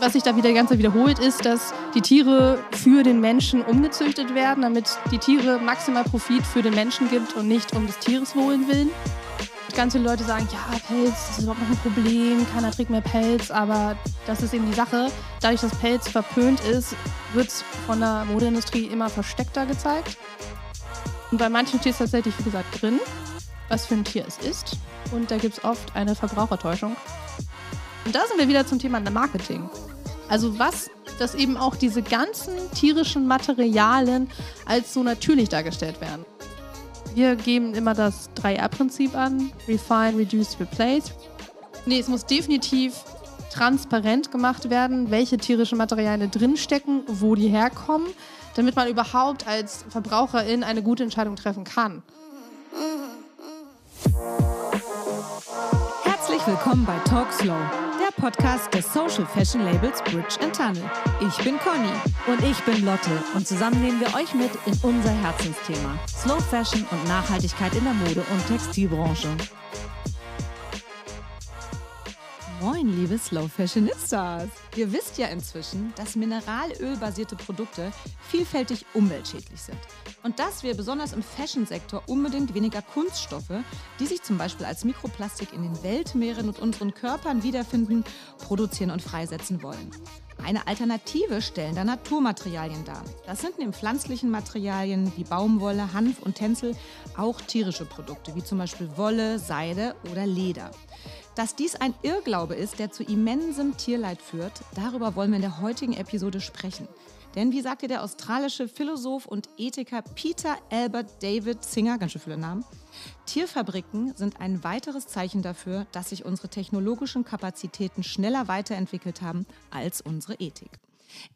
Was sich da wieder Zeit wiederholt, ist, dass die Tiere für den Menschen umgezüchtet werden, damit die Tiere maximal Profit für den Menschen gibt und nicht um des Tieres Wohlen willen. Ganz viele Leute sagen, ja, Pelz das ist überhaupt noch ein Problem, keiner trägt mehr Pelz, aber das ist eben die Sache. Dadurch, dass Pelz verpönt ist, wird es von der Modeindustrie immer versteckter gezeigt. Und bei manchen steht es tatsächlich, wie gesagt, drin, was für ein Tier es ist. Und da gibt es oft eine Verbrauchertäuschung. Und da sind wir wieder zum Thema Marketing. Also was, dass eben auch diese ganzen tierischen Materialien als so natürlich dargestellt werden. Wir geben immer das 3R-Prinzip an. Refine, Reduce, Replace. Nee, es muss definitiv transparent gemacht werden, welche tierischen Materialien drinstecken, wo die herkommen, damit man überhaupt als Verbraucherin eine gute Entscheidung treffen kann. Herzlich willkommen bei Talk Der Podcast des Social Fashion Labels Bridge Tunnel. Ich bin Conny. Und ich bin Lotte. Und zusammen nehmen wir euch mit in unser Herzensthema: Slow Fashion und Nachhaltigkeit in der Mode- und Textilbranche. Moin, liebe Slow Fashionistas! Ihr wisst ja inzwischen, dass mineralölbasierte Produkte vielfältig umweltschädlich sind. Und dass wir besonders im Fashion-Sektor unbedingt weniger Kunststoffe, die sich zum Beispiel als Mikroplastik in den Weltmeeren und unseren Körpern wiederfinden, produzieren und freisetzen wollen. Eine Alternative stellen da Naturmaterialien dar. Das sind neben pflanzlichen Materialien wie Baumwolle, Hanf und Tencel auch tierische Produkte, wie zum Beispiel Wolle, Seide oder Leder. Dass dies ein Irrglaube ist, der zu immensem Tierleid führt, darüber wollen wir in der heutigen Episode sprechen. Denn wie sagte der australische Philosoph und Ethiker Peter Albert David Singer, ganz schön viele Namen, Tierfabriken sind ein weiteres Zeichen dafür, dass sich unsere technologischen Kapazitäten schneller weiterentwickelt haben als unsere Ethik.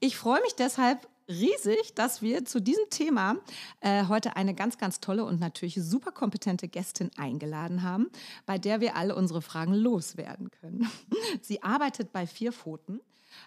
Ich freue mich deshalb riesig, dass wir zu diesem Thema äh, heute eine ganz, ganz tolle und natürlich super kompetente Gästin eingeladen haben, bei der wir alle unsere Fragen loswerden können. Sie arbeitet bei Vier Pfoten.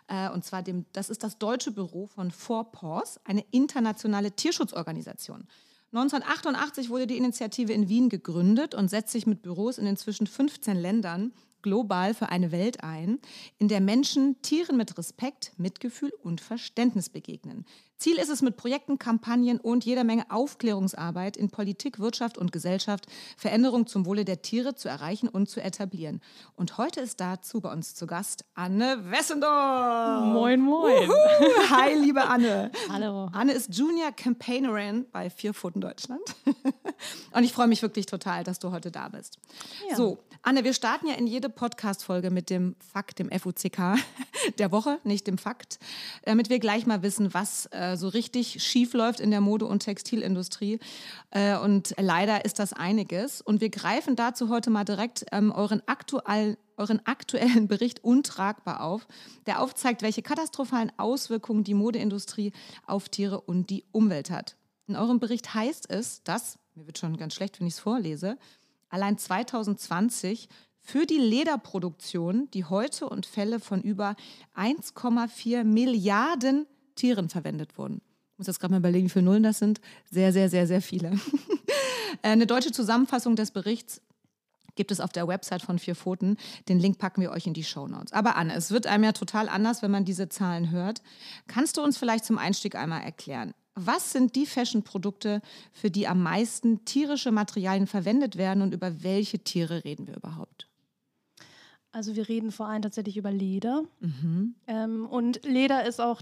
Äh, und zwar dem, das ist das deutsche Büro von Four Paws, eine internationale Tierschutzorganisation. 1988 wurde die Initiative in Wien gegründet und setzt sich mit Büros in inzwischen 15 Ländern global für eine Welt ein, in der Menschen Tieren mit Respekt, Mitgefühl und Verständnis begegnen. Ziel ist es mit Projekten, Kampagnen und jeder Menge Aufklärungsarbeit in Politik, Wirtschaft und Gesellschaft Veränderung zum Wohle der Tiere zu erreichen und zu etablieren. Und heute ist dazu bei uns zu Gast Anne Wessendorf. Moin, moin. Uhu. Hi, liebe Anne. Hallo. Anne ist Junior Campaignerin bei Vier Pfoten Deutschland. und ich freue mich wirklich total, dass du heute da bist. Ja. So, Anne, wir starten ja in jede Podcast-Folge mit dem Fakt, dem FUCK der Woche, nicht dem Fakt, damit wir gleich mal wissen, was äh, äh, so richtig schief läuft in der Mode- und Textilindustrie. Äh, und leider ist das einiges. Und wir greifen dazu heute mal direkt ähm, euren aktuellen euren aktuellen Bericht untragbar auf, der aufzeigt, welche katastrophalen Auswirkungen die Modeindustrie auf Tiere und die Umwelt hat. In eurem Bericht heißt es, dass, mir wird schon ganz schlecht, wenn ich es vorlese, allein 2020 für die Lederproduktion die Häute und Fälle von über 1,4 Milliarden Tieren verwendet wurden. Ich muss jetzt gerade mal überlegen, wie viele Nullen das sind. Sehr, sehr, sehr, sehr viele. Äh, eine deutsche Zusammenfassung des Berichts gibt es auf der Website von Vier Pfoten. Den Link packen wir euch in die Show Notes. Aber Anne, es wird einem ja total anders, wenn man diese Zahlen hört. Kannst du uns vielleicht zum Einstieg einmal erklären, was sind die Fashion-Produkte, für die am meisten tierische Materialien verwendet werden und über welche Tiere reden wir überhaupt? Also wir reden vor allem tatsächlich über Leder. Mhm. Ähm, und Leder ist auch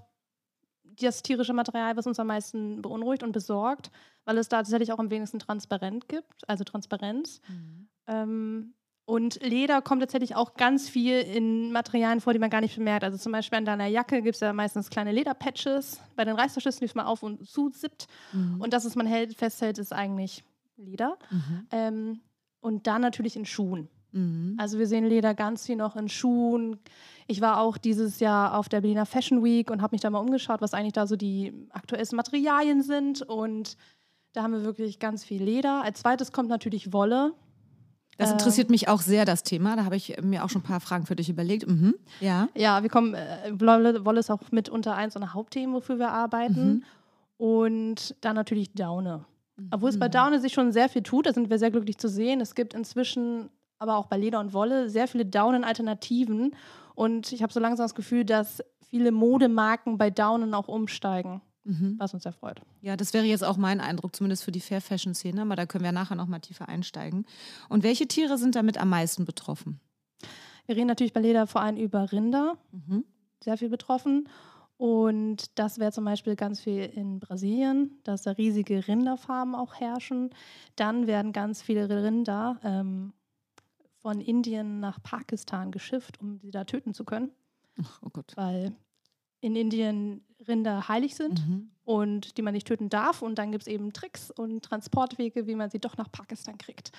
das tierische Material, was uns am meisten beunruhigt und besorgt, weil es da tatsächlich auch am wenigsten transparent gibt, also Transparenz. Mhm. Ähm, und Leder kommt tatsächlich auch ganz viel in Materialien vor, die man gar nicht bemerkt. Also zum Beispiel an deiner Jacke gibt es ja meistens kleine Lederpatches. Bei den Reißverschlüssen, die man auf und zuzippt. Mhm. Und das, was man hält, festhält, ist eigentlich Leder. Mhm. Ähm, und dann natürlich in Schuhen. Mhm. Also wir sehen Leder ganz viel noch in Schuhen. Ich war auch dieses Jahr auf der Berliner Fashion Week und habe mich da mal umgeschaut, was eigentlich da so die aktuellsten Materialien sind. Und da haben wir wirklich ganz viel Leder. Als zweites kommt natürlich Wolle. Das interessiert mich auch sehr, das Thema. Da habe ich mir auch schon ein paar Fragen für dich überlegt. Mhm. Ja. Ja, wir kommen, äh, Wolle, Wolle ist auch mit unter eins unserer Hauptthemen, wofür wir arbeiten. Mhm. Und dann natürlich Daune. Mhm. Obwohl es bei Daune sich schon sehr viel tut, da sind wir sehr glücklich zu sehen. Es gibt inzwischen aber auch bei Leder und Wolle sehr viele Daunen-Alternativen. Und ich habe so langsam das Gefühl, dass viele Modemarken bei Downen auch umsteigen, Mhm. was uns sehr freut. Ja, das wäre jetzt auch mein Eindruck, zumindest für die Fair Fashion Szene, aber da können wir nachher noch mal tiefer einsteigen. Und welche Tiere sind damit am meisten betroffen? Wir reden natürlich bei Leder vor allem über Rinder, Mhm. sehr viel betroffen. Und das wäre zum Beispiel ganz viel in Brasilien, dass da riesige Rinderfarmen auch herrschen. Dann werden ganz viele Rinder ähm, von Indien nach Pakistan geschifft, um sie da töten zu können, Ach, oh Gott. weil in Indien Rinder heilig sind Mhm. und die man nicht töten darf. Und dann gibt es eben Tricks und Transportwege, wie man sie doch nach Pakistan kriegt.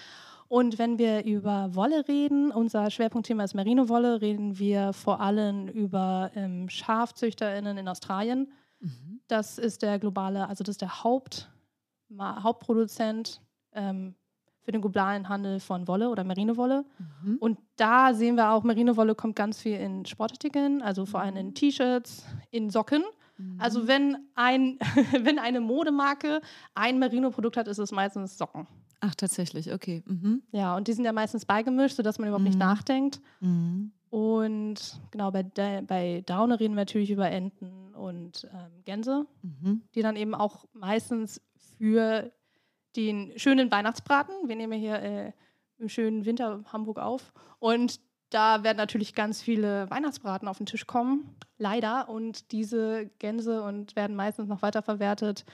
Und wenn wir über Wolle reden, unser Schwerpunktthema ist Merino-Wolle, reden wir vor allem über ähm, SchafzüchterInnen in Australien. Mhm. Das ist der globale, also das ist der Haupt, Hauptproduzent ähm, für den globalen Handel von Wolle oder Merino-Wolle. Mhm. Und da sehen wir auch, Merino-Wolle kommt ganz viel in Sportartikeln, also vor allem in T-Shirts, in Socken. Mhm. Also wenn, ein, wenn eine Modemarke ein Merino-Produkt hat, ist es meistens Socken. Ach, tatsächlich, okay. Mhm. Ja, und die sind ja meistens beigemischt, sodass man überhaupt nicht Mhm. nachdenkt. Mhm. Und genau, bei, bei Daune reden wir natürlich über Enten und ähm, Gänse, Mhm. die dann eben auch meistens für den schönen Weihnachtsbraten, wir nehmen hier äh, im schönen Winter Hamburg auf, und da werden natürlich ganz viele Weihnachtsbraten auf den Tisch kommen, leider. Und diese Gänse und werden meistens noch weiterverwertet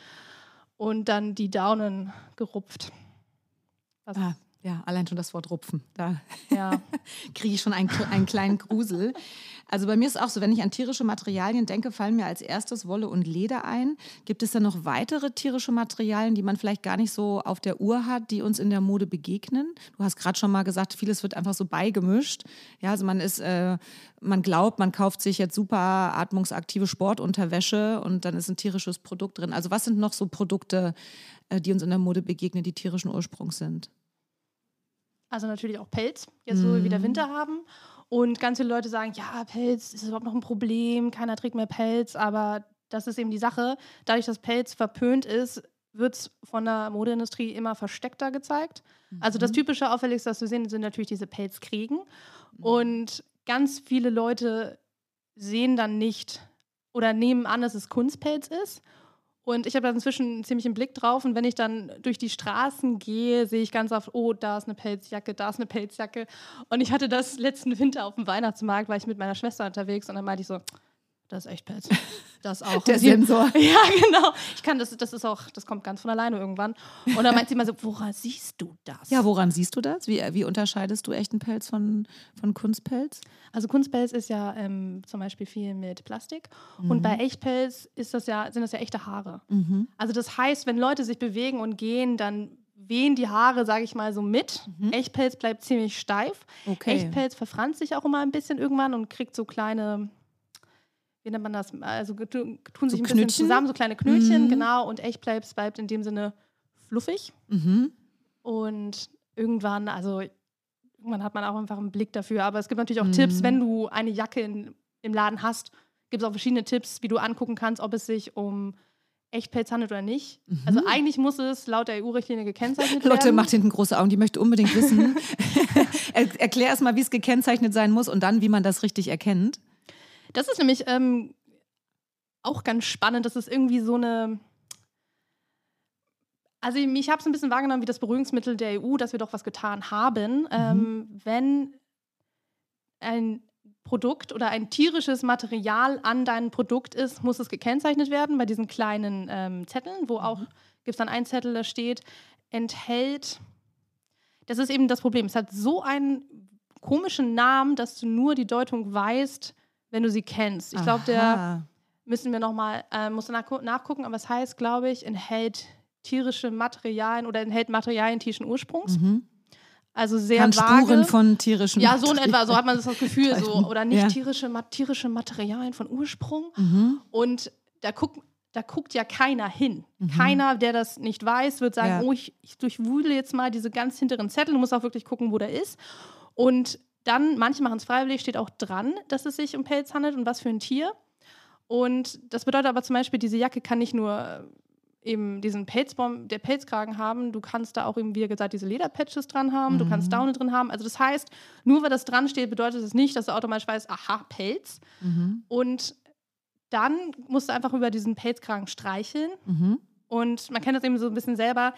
und dann die Daunen gerupft. Was, Ah, ja, allein schon das Wort Rupfen. Da ja. kriege ich schon einen, einen kleinen Grusel. Also bei mir ist auch so, wenn ich an tierische Materialien denke, fallen mir als erstes Wolle und Leder ein. Gibt es da noch weitere tierische Materialien, die man vielleicht gar nicht so auf der Uhr hat, die uns in der Mode begegnen? Du hast gerade schon mal gesagt, vieles wird einfach so beigemischt. Ja, also man ist, äh, man glaubt, man kauft sich jetzt super atmungsaktive Sportunterwäsche und dann ist ein tierisches Produkt drin. Also was sind noch so Produkte, äh, die uns in der Mode begegnen, die tierischen Ursprungs sind? Also natürlich auch Pelz, jetzt wo wir wieder Mhm. Winter haben. Und ganz viele Leute sagen, ja, Pelz ist überhaupt noch ein Problem, keiner trägt mehr Pelz, aber das ist eben die Sache. Dadurch, dass Pelz verpönt ist, wird es von der Modeindustrie immer versteckter gezeigt. Also das Mhm. typische Auffälligste, was wir sehen, sind natürlich diese Pelzkriegen. Und ganz viele Leute sehen dann nicht oder nehmen an, dass es Kunstpelz ist. Und ich habe da inzwischen ziemlich einen Blick drauf. Und wenn ich dann durch die Straßen gehe, sehe ich ganz oft, oh, da ist eine Pelzjacke, da ist eine Pelzjacke. Und ich hatte das letzten Winter auf dem Weihnachtsmarkt, war ich mit meiner Schwester unterwegs und dann meinte ich so, das ist echt Pelz. Das auch. Der sie- Sensor. Ja, genau. Ich kann das, das ist auch, das kommt ganz von alleine irgendwann. Und dann meint sie immer so, woran siehst du das? Ja, woran siehst du das? Wie, wie unterscheidest du echten Pelz von, von Kunstpelz? Also Kunstpelz ist ja ähm, zum Beispiel viel mit Plastik. Und bei Echtpelz ist das ja, sind das ja echte Haare. Mhm. Also das heißt, wenn Leute sich bewegen und gehen, dann wehen die Haare, sage ich mal, so mit. Echtpelz bleibt ziemlich steif. Okay. Echtpelz verfranst sich auch immer ein bisschen irgendwann und kriegt so kleine, wie nennt man das? Also tu- tun So sich ein bisschen Knötchen? zusammen, so kleine Knötchen, Mhm. genau. Und Echtpelz bleibt in dem Sinne fluffig. Mhm. Und irgendwann, also irgendwann hat man auch einfach einen Blick dafür. Aber es gibt natürlich auch Mhm. Tipps, wenn du eine Jacke in, im Laden hast, gibt es auch verschiedene Tipps, wie du angucken kannst, ob es sich um Echtpelz handelt oder nicht. Also eigentlich muss es laut der EU-Richtlinie gekennzeichnet werden. Mhm. Lotte macht hinten große Augen, die möchte unbedingt wissen. er, erklär erst mal, wie es gekennzeichnet sein muss und dann, wie man das richtig erkennt. Das ist nämlich ähm, auch ganz spannend. Das ist irgendwie so eine. Also ich, ich habe es ein bisschen wahrgenommen wie das Berührungsmittel der EU, dass wir doch was getan haben. Ähm, wenn ein Produkt oder ein tierisches Material an deinem Produkt ist, muss es gekennzeichnet werden bei diesen kleinen ähm, Zetteln, wo auch gibt es dann einen Zettel, da steht, enthält. Das ist eben das Problem. Es hat so einen komischen Namen, dass du nur die Deutung weißt, wenn du sie kennst. Ich glaube, der müssen wir nochmal, äh, musst du nachgu nachgucken, aber es heißt, glaube ich, enthält tierische Materialien oder enthält Materialien tierischen Ursprungs. Mhm. Also sehr Kann vage. Spuren von tierischen ja, so in etwa, so hat man das Gefühl, so, oder nicht Ja. tierische, ma tierische Materialien von Ursprung. Mhm. Und da guckt, da guckt ja keiner hin. Keiner, der das nicht weiß, wird sagen, Ja. oh, ich, ich durchwühle jetzt mal diese ganz hinteren Zettel. Du musst auch wirklich gucken, wo der ist. Und dann, manche machen es freiwillig, steht auch dran, dass es sich um Pelz handelt und was für ein Tier. Und das bedeutet aber zum Beispiel, diese Jacke kann nicht nur eben diesen Pelzbaum, der Pelzkragen haben. Du kannst da auch eben, wie gesagt, diese Lederpatches dran haben. Du kannst Daune drin haben. Also das heißt, nur weil das dran steht, bedeutet es nicht, dass du automatisch weißt, aha, Pelz. Und dann musst du einfach über diesen Pelzkragen streicheln. Mhm. Und man kennt das eben so ein bisschen selber.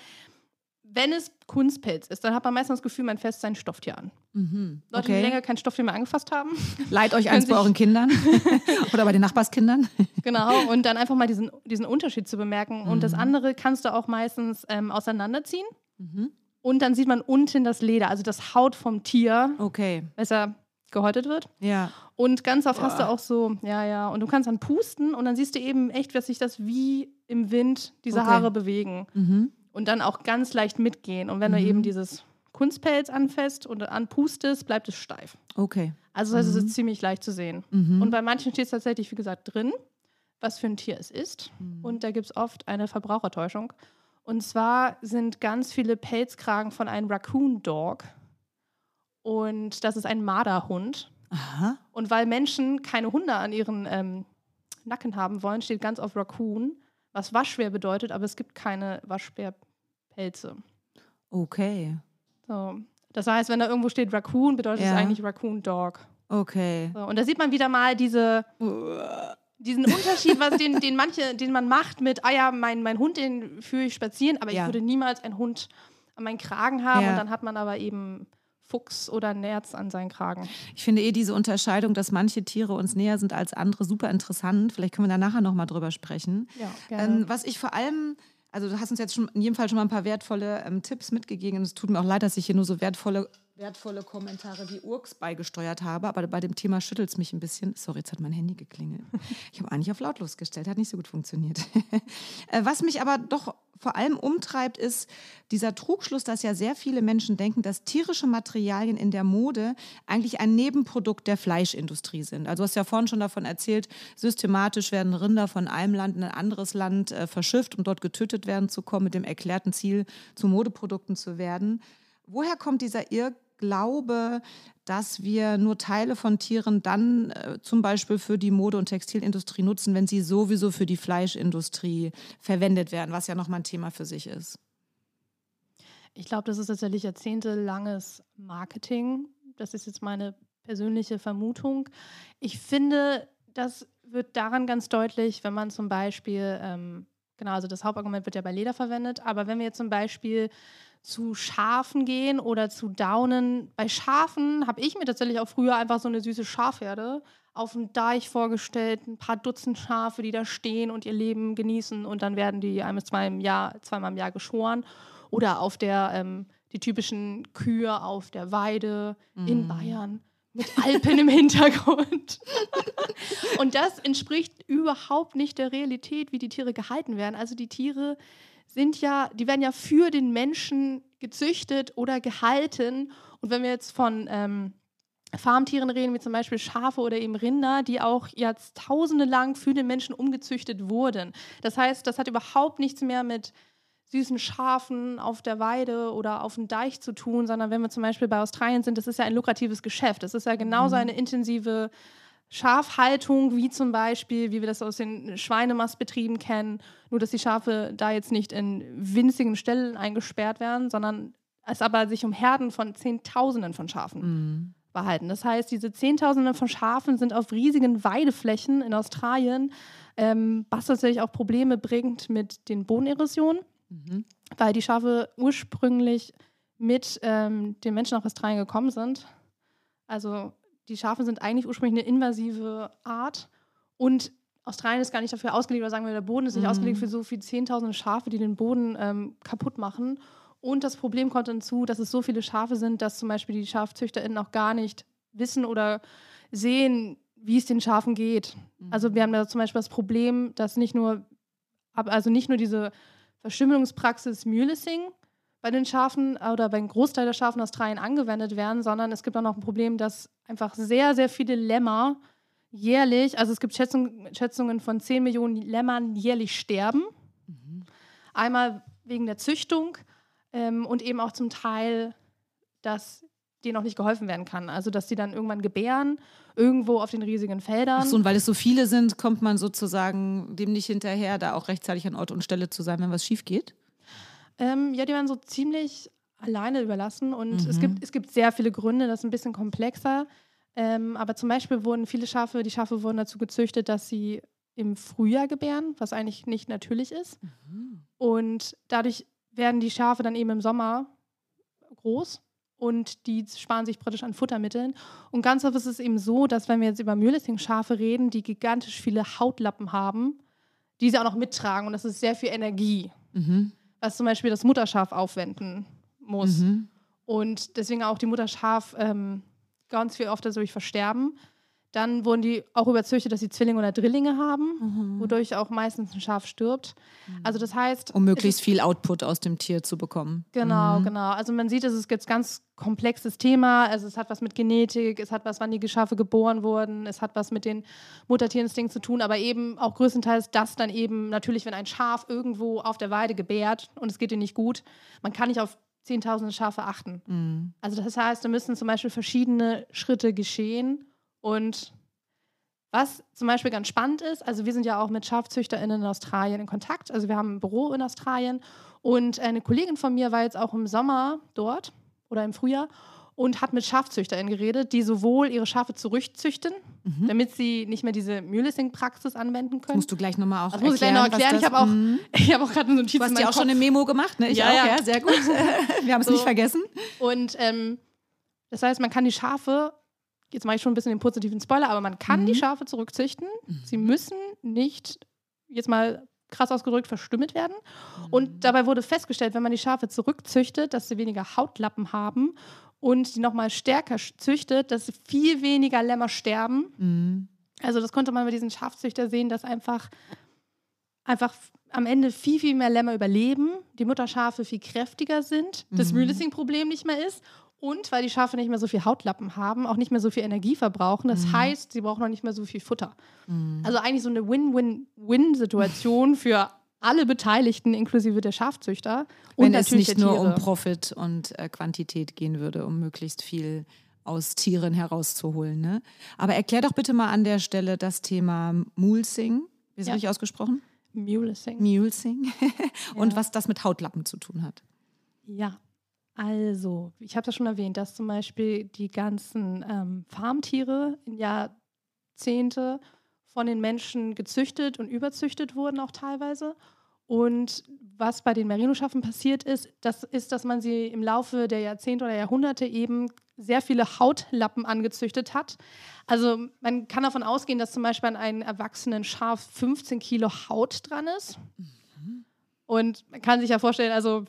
Wenn es Kunstpelz ist, dann hat man meistens das Gefühl, man fasst sein Stofftier an. Mhm. Leute, die länger kein Stofftier mehr angefasst haben. Leiht euch eins bei euren Kindern oder bei den Nachbarskindern. genau. Und dann einfach mal diesen, diesen Unterschied zu bemerken. Und Mhm. das andere kannst du auch meistens ähm, auseinanderziehen. Mhm. Und dann sieht man unten das Leder, also das Haut vom Tier, Okay, besser gehäutet wird. ja. Und ganz oft hast du auch so, ja, ja, und du kannst dann pusten und dann siehst du eben echt, dass sich das wie im Wind diese Okay. Haare bewegen Mhm. und dann auch ganz leicht mitgehen. Und wenn du Mhm. eben dieses Kunstpelz anfasst und anpustest, bleibt es steif. Okay. Also das Mhm. ist ziemlich leicht zu sehen. Mhm. Und bei manchen steht es tatsächlich, wie gesagt, drin, was für ein Tier es ist. Mhm. Und da gibt es oft eine Verbrauchertäuschung. Und zwar sind ganz viele Pelzkragen von einem Raccoon Dog. Und das ist ein Marderhund. Aha. Und weil Menschen keine Hunde an ihren ähm, Nacken haben wollen, steht ganz auf Raccoon, was waschbär bedeutet, aber es gibt keine Waschbärpelze. Okay. So. Das heißt, wenn da irgendwo steht Raccoon, bedeutet es Ja. eigentlich Raccoon Dog. Okay. So, und da sieht man wieder mal diese, diesen Unterschied, was den, den manche, den man macht mit, ah ja, mein, mein Hund, den führe ich spazieren, aber Ja. ich würde niemals einen Hund an meinen Kragen haben Ja. und dann hat man aber eben Fuchs oder Nerz an seinen Kragen. Ich finde eh diese Unterscheidung, dass manche Tiere uns näher sind als andere, super interessant. Vielleicht können wir da nachher nochmal drüber sprechen. Ja, Ähm, was ich vor allem, also du hast uns jetzt schon in jedem Fall schon mal ein paar wertvolle ähm, Tipps mitgegeben. Und es tut mir auch leid, dass ich hier nur so wertvolle, wertvolle Kommentare wie Urks beigesteuert habe. Aber bei dem Thema schüttelt es mich ein bisschen. Sorry, jetzt hat mein Handy geklingelt. Ich habe eigentlich auf lautlos gestellt, hat nicht so gut funktioniert. Äh, Was mich aber doch vor allem umtreibt, ist dieser Trugschluss, dass ja sehr viele Menschen denken, dass tierische Materialien in der Mode eigentlich ein Nebenprodukt der Fleischindustrie sind. Also du hast ja vorhin schon davon erzählt, systematisch werden Rinder von einem Land in ein anderes Land äh, verschifft, um dort getötet werden zu kommen, mit dem erklärten Ziel, zu Modeprodukten zu werden. Woher kommt dieser Irrglaube, dass wir nur Teile von Tieren dann äh, zum Beispiel für die Mode- und Textilindustrie nutzen, wenn sie sowieso für die Fleischindustrie verwendet werden, was ja nochmal ein Thema für sich ist? Ich glaube, das ist tatsächlich jahrzehntelanges Marketing. Das ist jetzt meine persönliche Vermutung. Ich finde, das wird daran ganz deutlich, wenn man zum Beispiel, ähm, genau, also das Hauptargument wird ja bei Leder verwendet, aber wenn wir jetzt zum Beispiel zu Schafen gehen oder zu Daunen, bei Schafen habe ich mir tatsächlich auch früher einfach so eine süße Schafherde auf dem Deich vorgestellt, ein paar Dutzend Schafe, die da stehen und ihr Leben genießen und dann werden die ein bis zwei im Jahr, zweimal im Jahr geschoren oder auf der, ähm, die typischen Kühe auf der Weide in Bayern mit Alpen im Hintergrund. Und das entspricht überhaupt nicht der Realität, wie die Tiere gehalten werden. Also die Tiere sind ja, die werden ja für den Menschen gezüchtet oder gehalten. Und wenn wir jetzt von ähm, Farmtieren reden, wie zum Beispiel Schafe oder eben Rinder, die auch jahrtausende lang für den Menschen umgezüchtet wurden. Das heißt, das hat überhaupt nichts mehr mit süßen Schafen auf der Weide oder auf dem Deich zu tun, sondern wenn wir zum Beispiel bei Australien sind, das ist ja ein lukratives Geschäft. Das ist ja genauso eine intensive Schafhaltung, wie zum Beispiel, wie wir das aus den Schweinemastbetrieben kennen, nur dass die Schafe da jetzt nicht in winzigen Stellen eingesperrt werden, sondern es aber sich um Herden von Zehntausenden von Schafen behalten. Das heißt, diese Zehntausende von Schafen sind auf riesigen Weideflächen in Australien, ähm, was tatsächlich auch Probleme bringt mit den Bodenerosionen, weil die Schafe ursprünglich mit ähm, den Menschen nach Australien gekommen sind. Also die Schafe sind eigentlich ursprünglich eine invasive Art und Australien ist gar nicht dafür ausgelegt, oder sagen wir, der Boden ist nicht Mhm. ausgelegt für so viele Zehntausende Schafe, die den Boden ähm, kaputt machen. Und das Problem kommt hinzu, dass es so viele Schafe sind, dass zum Beispiel die SchafzüchterInnen auch gar nicht wissen oder sehen, wie es den Schafen geht. Also wir haben da zum Beispiel das Problem, dass nicht nur, also nicht nur diese Verstümmelungspraxis Mulesing bei den Schafen oder beim Großteil der Schafen Australien angewendet werden, sondern es gibt auch noch ein Problem, dass einfach sehr, sehr viele Lämmer jährlich, also es gibt Schätzung, Schätzungen von 10 Millionen Lämmern jährlich sterben. Einmal wegen der Züchtung ähm, und eben auch zum Teil, dass denen auch nicht geholfen werden kann. Also dass die dann irgendwann gebären, irgendwo auf den riesigen Feldern. Ach so, und weil es so viele sind, kommt man sozusagen dem nicht hinterher, da auch rechtzeitig an Ort und Stelle zu sein, wenn was schief geht? Ähm, ja, die waren so ziemlich alleine überlassen und es, gibt, es gibt sehr viele Gründe, das ist ein bisschen komplexer. Ähm, aber zum Beispiel wurden viele Schafe, die Schafe wurden dazu gezüchtet, dass sie im Frühjahr gebären, was eigentlich nicht natürlich ist. Und dadurch werden die Schafe dann eben im Sommer groß und die sparen sich praktisch an Futtermitteln. Und ganz oft ist es eben so, dass wenn wir jetzt über Mühlesing-Schafe reden, die gigantisch viele Hautlappen haben, die sie auch noch mittragen und das ist sehr viel Energie, Mhm. Was zum Beispiel das Mutterschaf aufwenden muss. Mhm. Und deswegen auch die Mutterschaf ähm, ganz viel oft dadurch versterben. Dann wurden die auch überzüchtet, dass sie Zwillinge oder Drillinge haben, wodurch auch meistens ein Schaf stirbt. Also das heißt, Um möglichst viel Output aus dem Tier zu bekommen. Genau, genau. Also man sieht, es ist jetzt ganz komplexes Thema. Also es hat was mit Genetik, es hat was, wann die Schafe geboren wurden, es hat was mit den Muttertierinstinkten zu tun, aber eben auch größtenteils das dann eben natürlich, wenn ein Schaf irgendwo auf der Weide gebärt und es geht ihm nicht gut, man kann nicht auf zehntausende Schafe achten. Mhm. Also das heißt, da müssen zum Beispiel verschiedene Schritte geschehen und was zum Beispiel ganz spannend ist, also wir sind ja auch mit SchafzüchterInnen in Australien in Kontakt. Also wir haben ein Büro in Australien und eine Kollegin von mir war jetzt auch im Sommer dort oder im Frühjahr und hat mit SchafzüchterInnen geredet, die sowohl ihre Schafe zurückzüchten, damit sie nicht mehr diese Mühlessing-Praxis anwenden können. Musst du gleich nochmal auch das muss ich gleich noch erklären. Ich das- habe auch, Mhm. ich habe auch gerade eine Notiz Du hast ja auch schon Kopf. eine Memo gemacht, ne? Ich Ja, auch, ja. ja, sehr gut. Wir haben es So. nicht vergessen. Und ähm, das heißt, man kann die Schafe, jetzt mache ich schon ein bisschen den positiven Spoiler, aber man kann Mhm. die Schafe zurückzüchten. Sie müssen nicht, jetzt mal krass ausgedrückt, verstümmelt werden. Mhm. Und dabei wurde festgestellt, wenn man die Schafe zurückzüchtet, dass sie weniger Hautlappen haben und die nochmal stärker züchtet, dass viel weniger Lämmer sterben. Mhm. Also das konnte man bei diesen Schafzüchter sehen, dass einfach, einfach am Ende viel, viel mehr Lämmer überleben, die Mutterschafe viel kräftiger sind, das Mhm. Mühlessing-Problem nicht mehr ist und weil die Schafe nicht mehr so viel Hautlappen haben, auch nicht mehr so viel Energie verbrauchen. Das heißt, sie brauchen auch nicht mehr so viel Futter. Also eigentlich so eine Win-Win-Win-Situation für alle Beteiligten, inklusive der Schafzüchter. Und Wenn es natürlich nicht nur um. Profit und äh, Quantität gehen würde, um möglichst viel aus Tieren herauszuholen. Ne? Aber erklär doch bitte mal an der Stelle das Thema Mulesing. Wie ist Ja. richtig ausgesprochen? Mulesing. Mulesing. und Ja. was das mit Hautlappen zu tun hat. Ja, also, ich habe das schon erwähnt, dass zum Beispiel die ganzen ähm, Farmtiere in Jahrzehnte von den Menschen gezüchtet und überzüchtet wurden, auch teilweise. Und was bei den Merino-Schafen passiert ist, das ist, dass man sie im Laufe der Jahrzehnte oder Jahrhunderte eben sehr viele Hautlappen angezüchtet hat. Also man kann davon ausgehen, dass zum Beispiel an einem erwachsenen Schaf 15 Kilo Haut dran ist. Und man kann sich ja vorstellen, also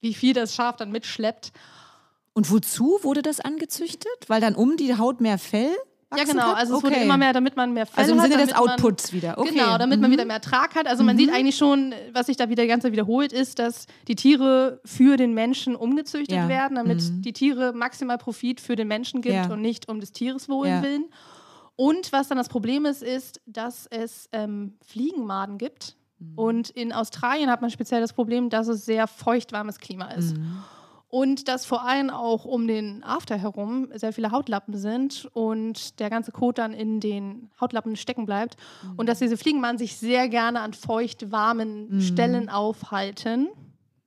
wie- viel das Schaf dann mitschleppt. Und wozu wurde das angezüchtet? Weil dann um die Haut mehr Fell Ja, genau. Also es okay. wurde immer mehr, damit man mehr Fell Also im hat. Sinne des damit man- Outputs wieder. Okay. Genau, damit man Mhm. wieder mehr Ertrag hat. Also man sieht eigentlich schon, was sich da wieder die ganze Zeit wiederholt, ist, dass die Tiere für den Menschen umgezüchtet Ja. werden, damit Mhm. die Tiere maximal Profit für den Menschen gibt Ja. und nicht um des Tieres Wohl Ja. willen. Und was dann das Problem ist, ist, dass es ähm, Fliegenmaden gibt. Mhm. Und in Australien hat man speziell das Problem, dass es sehr feuchtwarmes Klima ist. Mhm. Und dass vor allem auch um den After herum sehr viele Hautlappen sind und der ganze Kot dann in den Hautlappen stecken bleibt. Und dass diese Fliegenmaden sich sehr gerne an feucht warmen Mhm. Stellen aufhalten.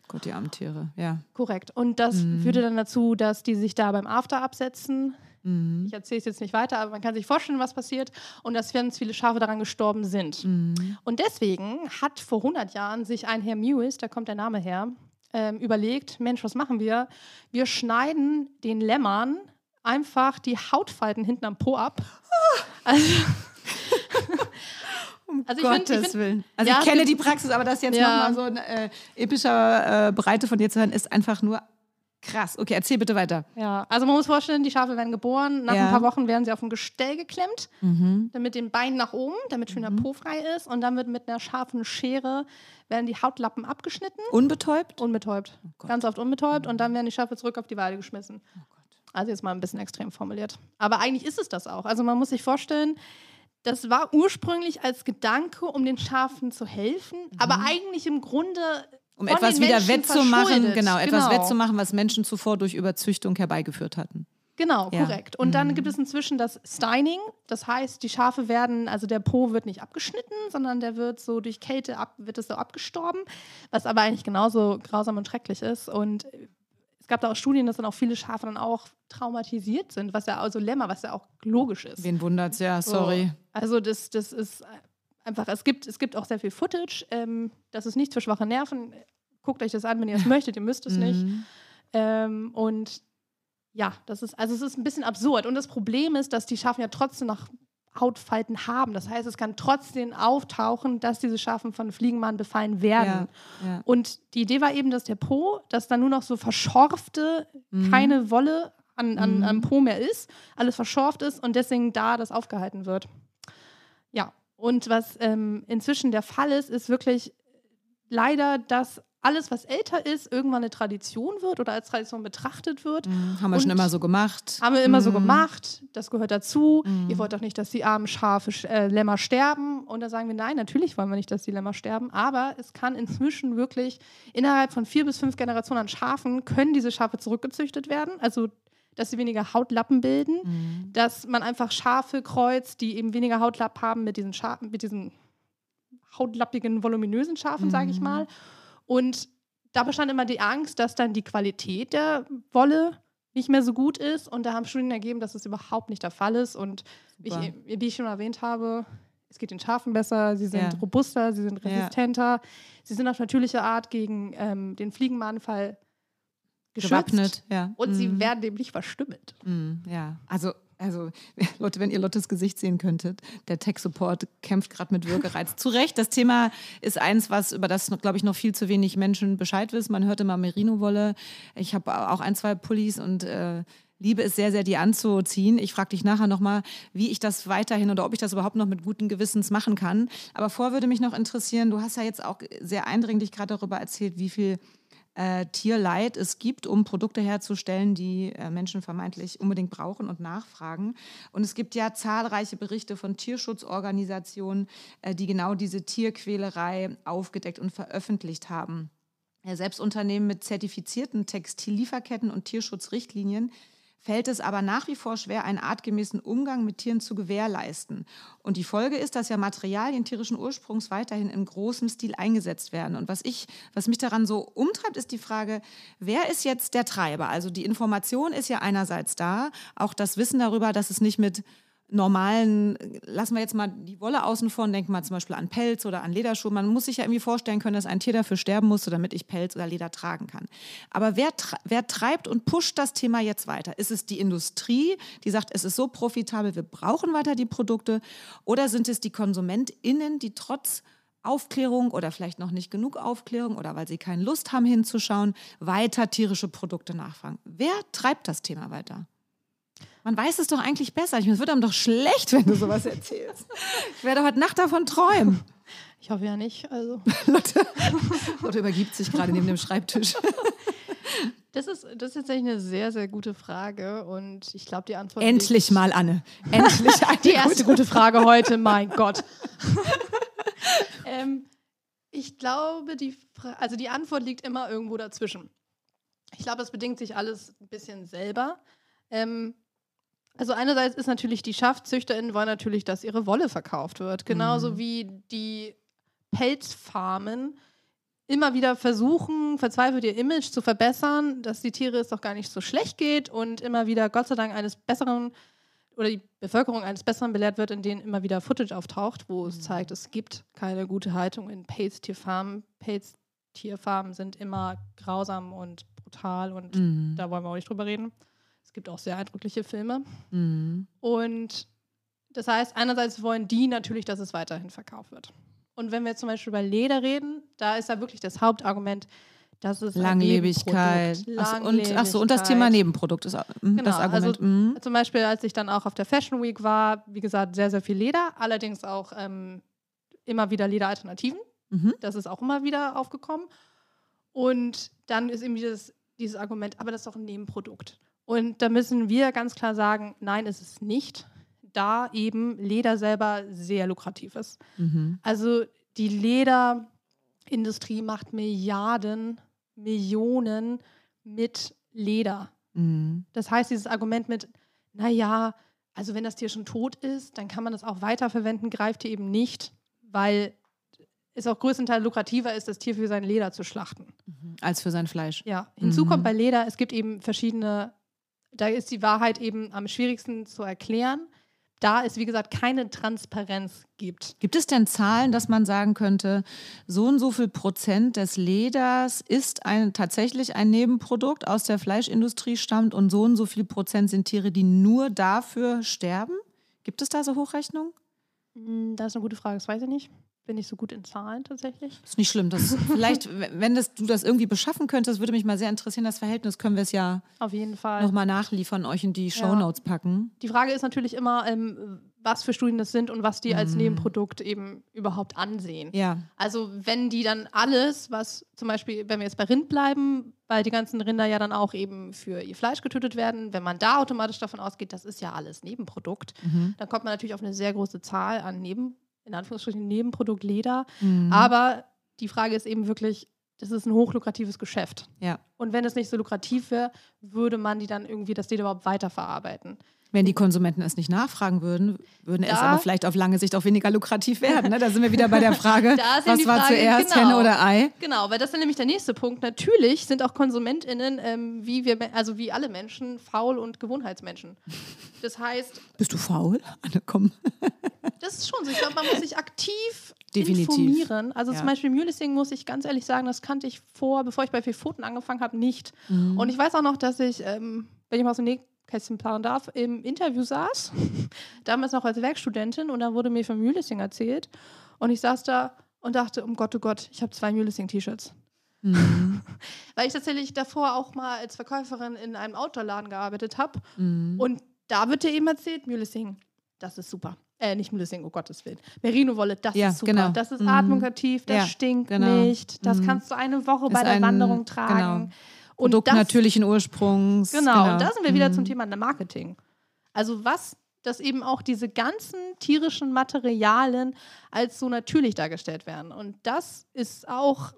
Gott, die armen Tiere, ja. Korrekt. Und das Mhm. führte dann dazu, dass die sich da beim After absetzen. Mhm. Ich erzähle es jetzt nicht weiter, aber man kann sich vorstellen, was passiert. Und dass ganz viele Schafe daran gestorben sind. Mhm. Und deswegen hat vor 100 Jahren sich ein Herr Mewis, da kommt der Name her, ähm, überlegt, Mensch, was machen wir? Wir schneiden den Lämmern einfach die Hautfalten hinten am Po ab. Also, Um Also ich find- ich Gottes find- Willen. Also Ja, ich kenne die Praxis, aber das jetzt Ja. nochmal so in äh, epischer äh, Breite von dir zu hören, ist einfach nur krass. Okay, erzähl bitte weiter. ja, also man muss vorstellen, die Schafe werden geboren, nach Ja. ein paar Wochen werden sie auf ein Gestell geklemmt, Mhm. dann mit den Beinen nach oben, damit schön der Po frei ist und dann wird mit einer scharfen Schere werden die Hautlappen abgeschnitten, Unbetäubt? unbetäubt. Oh. Ganz oft unbetäubt und dann werden die Schafe zurück auf die Weide geschmissen. Oh. Also jetzt mal ein bisschen extrem formuliert. Aber eigentlich ist es das auch. Also man muss sich vorstellen, das war ursprünglich als Gedanke, um den Schafen zu helfen, aber eigentlich im Grunde Um von etwas wieder wettzumachen, genau, etwas Genau. wettzumachen, was Menschen zuvor durch Überzüchtung herbeigeführt hatten. Genau, Ja. korrekt. Und dann Mhm. gibt es inzwischen das Steining. Das heißt, die Schafe werden, also der Po wird nicht abgeschnitten, sondern der wird so durch Kälte ab, wird es so abgestorben, was aber eigentlich genauso grausam und schrecklich ist. Und es gab da auch Studien, dass dann auch viele Schafe dann auch traumatisiert sind, was ja also Lämmer, was ja auch logisch ist. Wen wundert's? Ja, So. sorry. Also das, das ist einfach, es gibt, es gibt auch sehr viel Footage. Ähm, das ist nichts für schwache Nerven. Guckt euch das an, wenn ihr es möchtet, ihr müsst es nicht. Mhm. Ähm, und ja, das ist, also es ist ein bisschen absurd. Und das Problem ist, dass die Schafe ja trotzdem noch Hautfalten haben. Das heißt, es kann trotzdem auftauchen, dass diese Schafen von Fliegenmann befallen werden. Ja, ja. Und die Idee war eben, dass der Po, dass da nur noch so verschorfte, Mhm. keine Wolle an, an, Mhm. am Po mehr ist, alles verschorft ist und deswegen da das aufgehalten wird. Ja, und was ähm, inzwischen der Fall ist, ist wirklich leider, dass alles, was älter ist, irgendwann eine Tradition wird oder als Tradition betrachtet wird. Mhm. Haben wir schon Und- immer so gemacht. Haben wir immer so Mhm. gemacht, das gehört dazu. Mhm. Ihr wollt doch nicht, dass die armen Schafe, sch- äh, Lämmer sterben. Und da sagen wir, nein, natürlich wollen wir nicht, dass die Lämmer sterben. Aber es kann inzwischen wirklich innerhalb von vier bis fünf Generationen an Schafen, können diese Schafe zurückgezüchtet werden. Also, dass sie weniger Hautlappen bilden. Mhm. Dass man einfach Schafe kreuzt, die eben weniger Hautlapp haben mit diesen, Scha mit diesen hautlappigen, voluminösen Schafen, sage ich Mhm. mal. Und da bestand immer die Angst, dass dann die Qualität der Wolle nicht mehr so gut ist. Und da haben Studien ergeben, dass es überhaupt nicht der Fall ist. Und ich, wie ich schon erwähnt habe, es geht den Schafen besser, sie sind Ja. robuster, sie sind Ja. resistenter, sie sind auf natürliche Art gegen ähm, den Fliegenmahnfall geschützt. Gewappnet, ja. Und sie Mhm. werden dem nicht verstümmelt. Mm, Ja, also, also Leute, wenn ihr Lottes Gesicht sehen könntet, der Tech-Support kämpft gerade mit Würgereiz. Zu Recht, das Thema ist eins, was über das, glaube ich, noch viel zu wenig Menschen Bescheid wissen. Man hört immer Merino-Wolle. Ich habe auch ein, zwei Pullis und äh, liebe es sehr, sehr, die anzuziehen. Ich frage dich nachher nochmal, wie ich das weiterhin oder ob ich das überhaupt noch mit guten Gewissens machen kann. Aber vorher würde mich noch interessieren, du hast ja jetzt auch sehr eindringlich gerade darüber erzählt, wie viel äh, Tierleid es gibt, um Produkte herzustellen, die äh, Menschen vermeintlich unbedingt brauchen und nachfragen. Und es gibt ja zahlreiche Berichte von Tierschutzorganisationen, äh, die genau diese Tierquälerei aufgedeckt und veröffentlicht haben. Ja, selbst Unternehmen mit zertifizierten Textillieferketten und Tierschutzrichtlinien fällt es aber nach wie vor schwer, einen artgemäßen Umgang mit Tieren zu gewährleisten. Und die Folge ist, dass ja Materialien tierischen Ursprungs weiterhin in großem Stil eingesetzt werden. Und was ich, was mich daran so umtreibt, ist die Frage, wer ist jetzt der Treiber? Also die Information ist ja einerseits da, auch das Wissen darüber, dass es nicht mit normalen, lassen wir jetzt mal die Wolle außen vor und denken mal zum Beispiel an Pelz oder an Lederschuhe. Man muss sich ja irgendwie vorstellen können, dass ein Tier dafür sterben musste, damit ich Pelz oder Leder tragen kann. Aber wer, wer treibt und pusht das Thema jetzt weiter? Ist es die Industrie, die sagt, es ist so profitabel, wir brauchen weiter die Produkte? Oder sind es die KonsumentInnen, die trotz Aufklärung oder vielleicht noch nicht genug Aufklärung oder weil sie keine Lust haben hinzuschauen, weiter tierische Produkte nachfragen? Wer treibt das Thema weiter? Man weiß es doch eigentlich besser. Ich es wird einem doch schlecht, wenn du sowas erzählst. Ich werde heute Nacht davon träumen. Ich hoffe ja nicht. Also. Lotte, Lotte übergibt sich gerade neben dem Schreibtisch. Das ist, das ist tatsächlich eine sehr, sehr gute Frage und ich glaube, die Antwort Endlich mal, Anne. Endlich eine Die erste gute Frage heute, mein Gott. ähm, ich glaube, die, Fra also die Antwort liegt immer irgendwo dazwischen. Ich glaube, es bedingt sich alles ein bisschen selber. Ähm, also einerseits ist natürlich, die SchafzüchterInnen wollen natürlich, dass ihre Wolle verkauft wird. Genauso Mhm. wie die Pelzfarmen immer wieder versuchen, verzweifelt ihr Image zu verbessern, dass die Tiere es doch gar nicht so schlecht geht und immer wieder, Gott sei Dank, eines besseren oder die Bevölkerung eines Besseren belehrt wird, in denen immer wieder Footage auftaucht, wo es zeigt, es gibt keine gute Haltung in Pelztierfarmen. Pelztierfarmen sind immer grausam und brutal und Mhm. da wollen wir auch nicht drüber reden. Es gibt auch sehr eindrückliche Filme. Mhm. Und das heißt, einerseits wollen die natürlich, dass es weiterhin verkauft wird. Und wenn wir zum Beispiel über Leder reden, da ist ja wirklich das Hauptargument, dass es Langlebigkeit. Nebenprodukt- Ach so, und, ach so, und das Thema Langlebigkeit. Nebenprodukt ist auch- mhm, Genau, das Argument. also mhm. Zum Beispiel, als ich dann auch auf der Fashion Week war, wie gesagt, sehr, sehr viel Leder, allerdings auch ähm, immer wieder Lederalternativen. Mhm. Das ist auch immer wieder aufgekommen. Und dann ist eben dieses, dieses Argument, aber das ist doch ein Nebenprodukt. Und da müssen wir ganz klar sagen, nein, ist es nicht, da eben Leder selber sehr lukrativ ist. Mhm. Also die Lederindustrie macht Milliarden, Millionen mit Leder. Mhm. Das heißt, dieses Argument mit, naja, also wenn das Tier schon tot ist, dann kann man das auch weiterverwenden, greift hier eben nicht, weil es auch größtenteils lukrativer ist, das Tier für sein Leder zu schlachten. Als für sein Fleisch. Ja, hinzu Mhm. kommt bei Leder, es gibt eben verschiedene, da ist die Wahrheit eben am schwierigsten zu erklären, da es, wie gesagt, keine Transparenz gibt. Gibt es denn Zahlen, dass man sagen könnte, so und so viel Prozent des Leders ist ein, tatsächlich ein Nebenprodukt aus der Fleischindustrie stammt und so und so viel Prozent sind Tiere, die nur dafür sterben? Gibt es da so Hochrechnungen? Hm, Das ist eine gute Frage, das weiß ich nicht. Bin nicht so gut in Zahlen tatsächlich. Ist nicht schlimm. Das, vielleicht, wenn das, du das irgendwie beschaffen könntest, würde mich mal sehr interessieren. Das Verhältnis können wir es ja Auf jeden Fall. nochmal nachliefern, euch in die Ja. Shownotes packen. Die Frage ist natürlich immer, ähm, was für Studien das sind und was die als Mhm. Nebenprodukt eben überhaupt ansehen. Ja. Also wenn die dann alles, was zum Beispiel, wenn wir jetzt bei Rind bleiben, weil die ganzen Rinder ja dann auch eben für ihr Fleisch getötet werden, wenn man da automatisch davon ausgeht, das ist ja alles Nebenprodukt, Mhm. dann kommt man natürlich auf eine sehr große Zahl an Neben, in Anführungsstrichen Nebenprodukt Leder. Mhm. Aber die Frage ist eben wirklich, das ist ein hochlukratives Geschäft. ja. Und wenn es nicht so lukrativ wäre, würde man die dann irgendwie das Leder überhaupt weiterverarbeiten. Wenn die Konsumenten es nicht nachfragen würden, würde es Da- aber vielleicht auf lange Sicht auch weniger lukrativ werden. Ne? Da sind wir wieder bei der Frage, was war Frage, zuerst, genau. Henne oder Ei? Genau, weil das ist dann nämlich der nächste Punkt. Natürlich sind auch KonsumentInnen, ähm, wie wir, also wie alle Menschen, faul und Gewohnheitsmenschen. Das heißt, Bist du faul? Anne, komm. das ist schon so. Ich glaube, man muss sich aktiv Definitiv. informieren. Also Ja. zum Beispiel Mulesing muss ich ganz ehrlich sagen, das kannte ich vor, bevor ich bei Vier Pfoten angefangen habe, nicht. Mhm. Und ich weiß auch noch, dass ich, ähm, wenn ich mal so ein Nähkästchen planen darf, im Interview saß, damals noch als Werkstudentin und dann wurde mir von Mulesing erzählt und ich saß da und dachte, um Gott, oh Gott, ich habe zwei Mulesing-T-Shirts. Mhm. Weil ich tatsächlich davor auch mal als Verkäuferin in einem Outdoor-Laden gearbeitet habe. Mhm. Und da wird dir eben erzählt, Mulesing, das ist super. Äh, nicht Mulesing, um Gottes Willen. Merino-Wolle, das Ja, ist super. genau. Das ist Mhm. atmungsaktiv, das Ja, stinkt genau. nicht. Das Mhm. kannst du eine Woche bei Ist der ein- Wanderung tragen. genau. Und Produkt das, natürlichen Ursprungs. Genau, und da sind wir wieder Mhm. zum Thema Marketing. Also was, dass eben auch diese ganzen tierischen Materialien als so natürlich dargestellt werden. Und das ist auch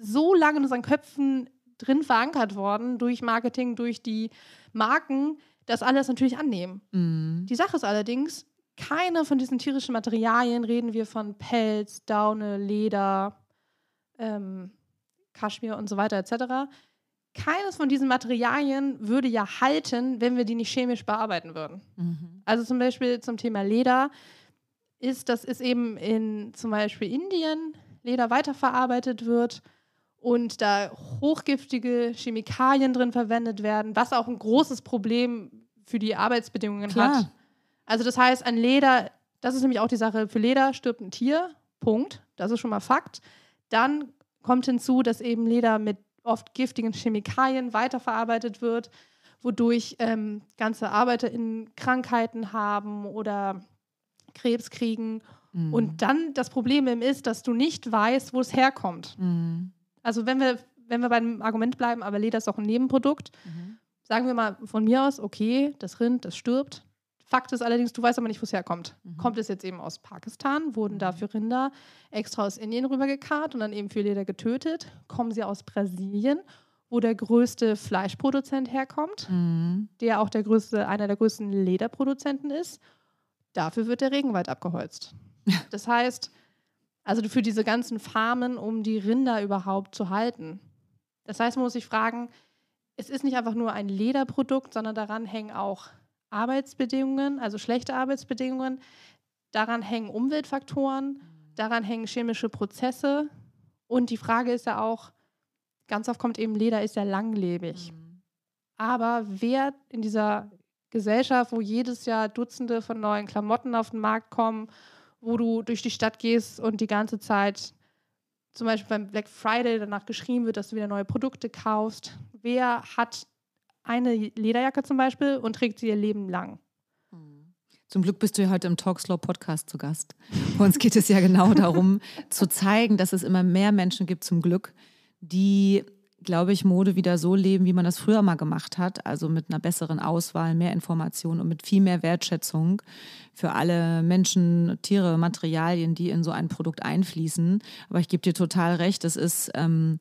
so lange in unseren Köpfen drin verankert worden durch Marketing, durch die Marken, dass alle das natürlich annehmen. Mhm. Die Sache ist allerdings, keine von diesen tierischen Materialien reden wir von Pelz, Daune, Leder, ähm, Kaschmir und so weiter etc. Keines von diesen Materialien würde ja halten, wenn wir die nicht chemisch bearbeiten würden. Mhm. Also zum Beispiel zum Thema Leder ist, dass es eben in zum Beispiel Indien Leder weiterverarbeitet wird und da hochgiftige Chemikalien drin verwendet werden, was auch ein großes Problem für die Arbeitsbedingungen Klar. hat. Also das heißt, ein Leder, das ist nämlich auch die Sache, für Leder stirbt ein Tier, Punkt, das ist schon mal Fakt. Dann kommt hinzu, dass eben Leder mit oft giftigen Chemikalien weiterverarbeitet wird, wodurch ähm, ganze ArbeiterInnen Krankheiten haben oder Krebs kriegen. Mhm. Und dann das Problem eben ist, dass du nicht weißt, wo es herkommt. Mhm. Also wenn wir, wenn wir beim Argument bleiben, aber Leder ist doch ein Nebenprodukt, Mhm. sagen wir mal von mir aus, okay, das Rind, das stirbt. Fakt ist allerdings, du weißt aber nicht, wo es herkommt. Mhm. Kommt es jetzt eben aus Pakistan, wurden dafür Rinder extra aus Indien rübergekarrt und dann eben für Leder getötet? Kommen sie aus Brasilien, wo der größte Fleischproduzent herkommt, Mhm. der auch der größte, einer der größten Lederproduzenten ist? Dafür wird der Regenwald abgeholzt. Das heißt, also für diese ganzen Farmen, um die Rinder überhaupt zu halten. Das heißt, man muss sich fragen, es ist nicht einfach nur ein Lederprodukt, sondern daran hängen auch Arbeitsbedingungen, also schlechte Arbeitsbedingungen. Daran hängen Umweltfaktoren, daran hängen chemische Prozesse. Und die Frage ist ja auch, ganz oft kommt eben, Leder ist ja langlebig. Aber wer in dieser Gesellschaft, wo jedes Jahr Dutzende von neuen Klamotten auf den Markt kommen, wo du durch die Stadt gehst und die ganze Zeit zum Beispiel beim Black Friday danach geschrieben wird, dass du wieder neue Produkte kaufst. Wer hat eine Lederjacke zum Beispiel und trägt sie ihr Leben lang? Zum Glück bist du ja heute im Talkslow Podcast zu Gast. Bei uns geht es ja genau darum, zu zeigen, dass es immer mehr Menschen gibt, zum Glück, die, glaube ich, Mode wieder so leben, wie man das früher mal gemacht hat. Also mit einer besseren Auswahl, mehr Information und mit viel mehr Wertschätzung für alle Menschen, Tiere, Materialien, die in so ein Produkt einfließen. Aber ich gebe dir total recht, es ist. Ähm,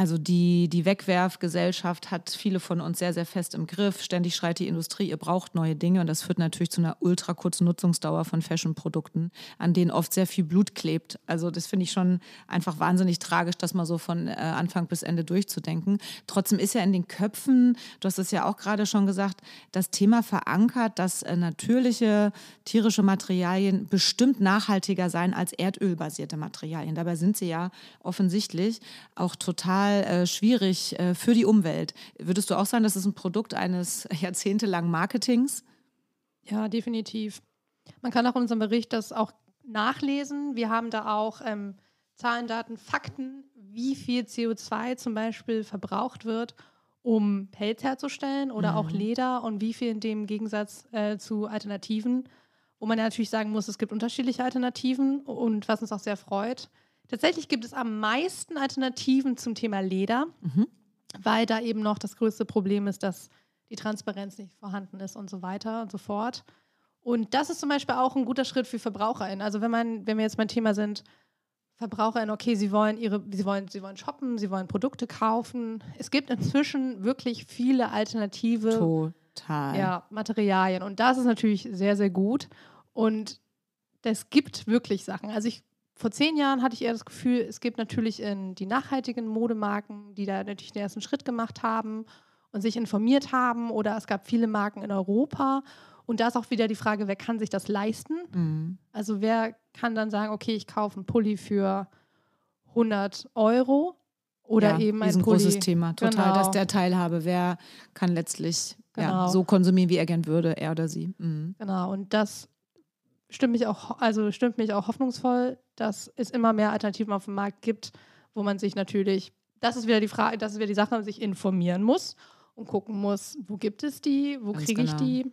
Also die, die Wegwerfgesellschaft hat viele von uns sehr, sehr fest im Griff. Ständig schreit die Industrie, ihr braucht neue Dinge und das führt natürlich zu einer ultra kurzen Nutzungsdauer von Fashion-Produkten, an denen oft sehr viel Blut klebt. Also das finde ich schon einfach wahnsinnig tragisch, das mal so von äh, Anfang bis Ende durchzudenken. Trotzdem ist ja in den Köpfen, du hast es ja auch gerade schon gesagt, das Thema verankert, dass äh, natürliche tierische Materialien bestimmt nachhaltiger sein als erdölbasierte Materialien. Dabei sind sie ja offensichtlich auch total total äh, schwierig äh, für die Umwelt. Würdest du auch sagen, das ist ein Produkt eines jahrzehntelangen Marketings? Ja, definitiv. Man kann auch in unserem Bericht das auch nachlesen. Wir haben da auch ähm, Zahlen, Daten, Fakten, wie viel CO2 zum Beispiel verbraucht wird, um Pelz herzustellen oder mhm. auch Leder und wie viel in dem Gegensatz äh, zu Alternativen, wo man ja natürlich sagen muss, es gibt unterschiedliche Alternativen und was uns auch sehr freut, Tatsächlich gibt es am meisten Alternativen zum Thema Leder, mhm. weil da eben noch das größte Problem ist, dass die Transparenz nicht vorhanden ist und so weiter und so fort. Und das ist zum Beispiel auch ein guter Schritt für VerbraucherInnen. Also wenn man, wenn wir jetzt beim Thema sind, VerbraucherInnen, okay, sie wollen ihre, sie wollen, sie wollen shoppen, sie wollen Produkte kaufen. Es gibt inzwischen wirklich viele alternative Total. Ja, Materialien. Und das ist natürlich sehr, sehr gut. Und es gibt wirklich Sachen. Also ich vor zehn Jahren hatte ich eher das Gefühl, es gibt natürlich in die nachhaltigen Modemarken, die da natürlich den ersten Schritt gemacht haben und sich informiert haben. Oder es gab viele Marken in Europa. Und da ist auch wieder die Frage, wer kann sich das leisten? Mhm. Also wer kann dann sagen, okay, ich kaufe einen Pulli für 100 Euro oder ja, eben ein Pulli. großes Thema, total, genau. dass der Teilhabe, wer kann letztlich genau. ja, so konsumieren, wie er gern würde, er oder sie. Mhm. Genau, und das stimmt mich auch, also stimmt mich auch hoffnungsvoll, dass es immer mehr Alternativen auf dem Markt gibt, wo man sich natürlich, das ist wieder die Frage, das ist wieder die Sache, sich informieren muss und gucken muss, wo gibt es die, wo kriege ich genau. die.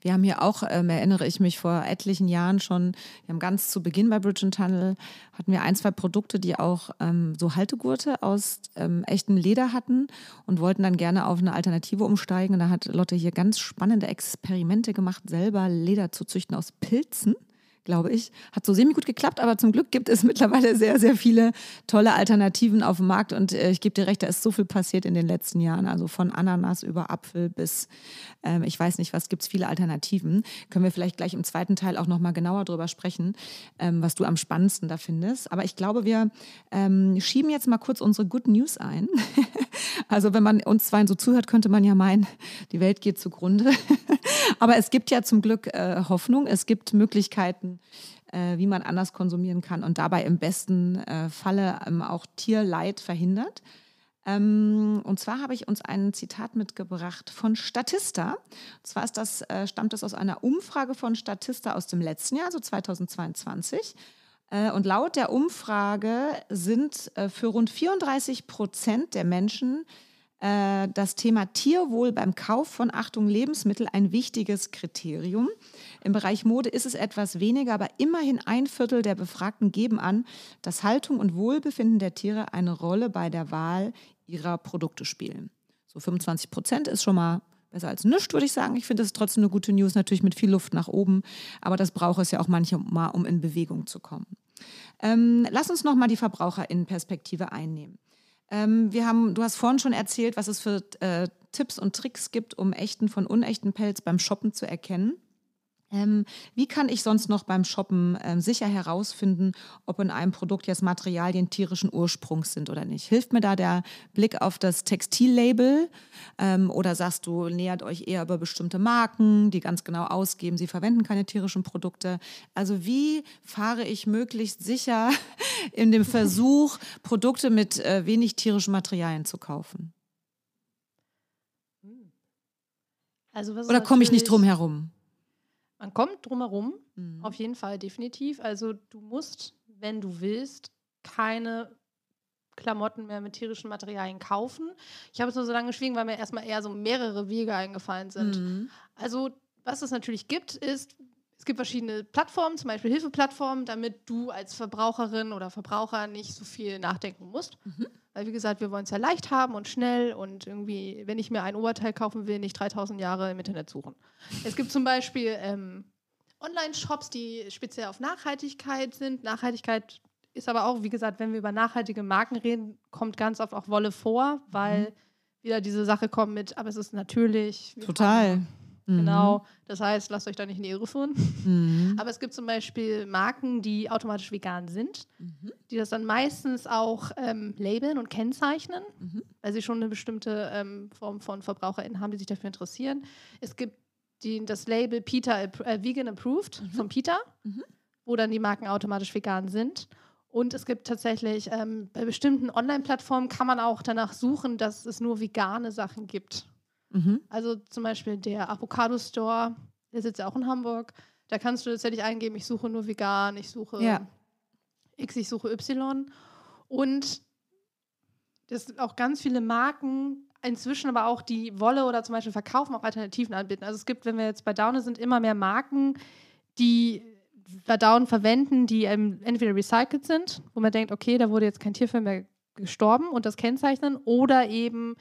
Wir haben hier auch, ähm, erinnere ich mich, vor etlichen Jahren schon, wir haben ganz zu Beginn bei Bridge Tunnel, hatten wir ein, zwei Produkte, die auch ähm, so Haltegurte aus ähm, echtem Leder hatten und wollten dann gerne auf eine Alternative umsteigen. Und da hat Lotte hier ganz spannende Experimente gemacht, selber Leder zu züchten aus Pilzen glaube ich. Hat so semi gut geklappt, aber zum Glück gibt es mittlerweile sehr, sehr viele tolle Alternativen auf dem Markt. Und äh, ich gebe dir recht, da ist so viel passiert in den letzten Jahren. Also von Ananas über Apfel bis, ähm, ich weiß nicht, was gibt es, viele Alternativen. Können wir vielleicht gleich im zweiten Teil auch nochmal genauer drüber sprechen, ähm, was du am spannendsten da findest. Aber ich glaube, wir ähm, schieben jetzt mal kurz unsere Good News ein. also wenn man uns zwei so zuhört, könnte man ja meinen, die Welt geht zugrunde. aber es gibt ja zum Glück äh, Hoffnung. Es gibt Möglichkeiten, äh, wie man anders konsumieren kann und dabei im besten äh, Falle ähm, auch Tierleid verhindert. Ähm, und zwar habe ich uns ein Zitat mitgebracht von Statista. Und zwar ist das, äh, stammt es aus einer Umfrage von Statista aus dem letzten Jahr, so 2022. Äh, und laut der Umfrage sind äh, für rund 34 Prozent der Menschen äh, das Thema Tierwohl beim Kauf von Achtung Lebensmittel ein wichtiges Kriterium. Im Bereich Mode ist es etwas weniger, aber immerhin ein Viertel der Befragten geben an, dass Haltung und Wohlbefinden der Tiere eine Rolle bei der Wahl ihrer Produkte spielen. So 25 Prozent ist schon mal besser als nichts, würde ich sagen. Ich finde, das ist trotzdem eine gute News, natürlich mit viel Luft nach oben, aber das braucht es ja auch manchmal, um in Bewegung zu kommen. Ähm, lass uns nochmal die VerbraucherInnen-Perspektive einnehmen. Ähm, wir haben, du hast vorhin schon erzählt, was es für äh, Tipps und Tricks gibt, um echten von unechten Pelz beim Shoppen zu erkennen. Ähm, wie kann ich sonst noch beim Shoppen ähm, sicher herausfinden, ob in einem Produkt jetzt Materialien tierischen Ursprungs sind oder nicht? Hilft mir da der Blick auf das Textillabel ähm, oder sagst du, nähert euch eher über bestimmte Marken, die ganz genau ausgeben, sie verwenden keine tierischen Produkte? Also wie fahre ich möglichst sicher in dem Versuch, Produkte mit äh, wenig tierischen Materialien zu kaufen? Also oder komme ich nicht drum herum? Man kommt drumherum, mhm. auf jeden Fall, definitiv. Also du musst, wenn du willst, keine Klamotten mehr mit tierischen Materialien kaufen. Ich habe es nur so lange geschwiegen, weil mir erstmal eher so mehrere Wege eingefallen sind. Mhm. Also was es natürlich gibt, ist, es gibt verschiedene Plattformen, zum Beispiel Hilfeplattformen, damit du als Verbraucherin oder Verbraucher nicht so viel nachdenken musst. Mhm. Weil, wie gesagt, wir wollen es ja leicht haben und schnell und irgendwie, wenn ich mir ein Oberteil kaufen will, nicht 3000 Jahre im Internet suchen. Es gibt zum Beispiel ähm, Online-Shops, die speziell auf Nachhaltigkeit sind. Nachhaltigkeit ist aber auch, wie gesagt, wenn wir über nachhaltige Marken reden, kommt ganz oft auch Wolle vor, weil Mhm. wieder diese Sache kommt mit, aber es ist natürlich. wir Total. Genau. Das heißt, lasst euch da nicht in die Irre führen. Mhm. Aber es gibt zum Beispiel Marken, die automatisch vegan sind, die das dann meistens auch ähm, labeln und kennzeichnen, Mhm. weil sie schon eine bestimmte ähm, Form von VerbraucherInnen haben, die sich dafür interessieren. Es gibt die, das Label Peter äh, Vegan Approved von Peter, Mhm. wo dann die Marken automatisch vegan sind. Und es gibt tatsächlich ähm, bei bestimmten Online-Plattformen kann man auch danach suchen, dass es nur vegane Sachen gibt. Mhm. Also zum Beispiel der Avocado Store, der sitzt ja auch in Hamburg. Da kannst du tatsächlich eingeben, ich suche nur vegan, ich suche Ja. X, ich suche Y. Und das sind auch ganz viele Marken, inzwischen aber auch die Wolle oder zum Beispiel verkaufen, auch Alternativen anbieten. Also es gibt, wenn wir jetzt bei Daune sind, immer mehr Marken, die bei Daune verwenden, die ähm, entweder recycelt sind, wo man denkt, okay, da wurde jetzt kein Tier für mehr gestorben und das kennzeichnen, oder eben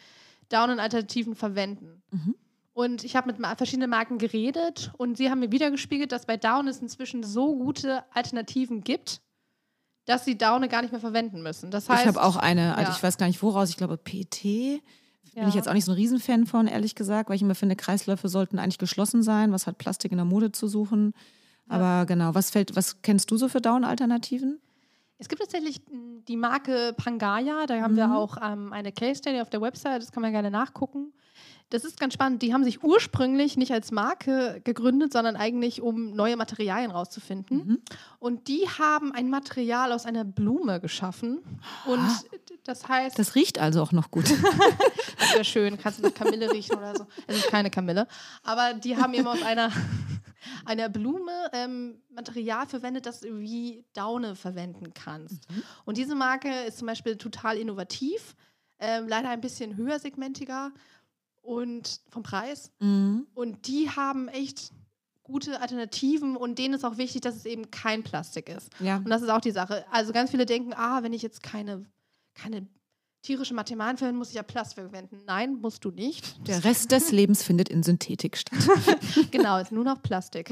Down in Alternativen verwenden. Mhm. Und ich habe mit verschiedenen Marken geredet und sie haben mir wiedergespiegelt, dass bei Down es inzwischen so gute Alternativen gibt, dass sie Daune gar nicht mehr verwenden müssen. Das heißt, ich habe auch eine, also ja. ich weiß gar nicht woraus, ich glaube PT. Bin Ja. ich jetzt auch nicht so ein Riesenfan von, ehrlich gesagt, weil ich immer finde, Kreisläufe sollten eigentlich geschlossen sein. Was hat Plastik in der Mode zu suchen? Aber genau, was fällt, was kennst du so für Down-Alternativen? Es gibt tatsächlich m, die Marke Pangaya, da haben wir auch ähm, eine Case Study auf der Website, das kann man gerne nachgucken. Das ist ganz spannend. Die haben sich ursprünglich nicht als Marke gegründet, sondern eigentlich, um neue Materialien rauszufinden. Und die haben ein Material aus einer Blume geschaffen. Und das heißt, Das riecht also auch noch gut. das wäre schön, kannst du mit Kamille riechen oder so. Es ist keine Kamille. Aber die haben eben aus einer, einer Blume ähm, Material verwendet, das du wie Daune verwenden kannst. Und diese Marke ist zum Beispiel total innovativ, ähm, leider ein bisschen höhersegmentiger und vom Preis. Mhm. Und die haben echt gute Alternativen und denen ist auch wichtig, dass es eben kein Plastik ist. Ja. Und das ist auch die Sache. Also ganz viele denken, ah, wenn ich jetzt keine, keine tierische Materialien verwende, muss ich ja Plastik verwenden. Nein, musst du nicht. Der Rest des Lebens findet in Synthetik statt. genau, ist nur noch Plastik.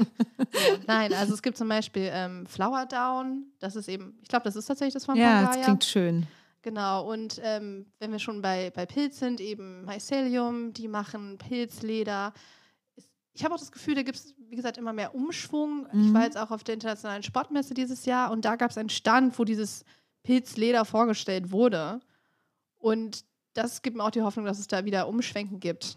Nein, also es gibt zum Beispiel ähm, Flower Down. Das ist eben, ich glaube, das ist tatsächlich das von Ja, Pangaya. das klingt schön. Genau, und ähm, wenn wir schon bei, bei Pilz sind, eben Mycelium, die machen Pilzleder. Ich habe auch das Gefühl, da gibt es, wie gesagt, immer mehr Umschwung. Ich Mhm. war jetzt auch auf der internationalen Sportmesse dieses Jahr und da gab es einen Stand, wo dieses Pilzleder vorgestellt wurde. Und das gibt mir auch die Hoffnung, dass es da wieder Umschwenken gibt.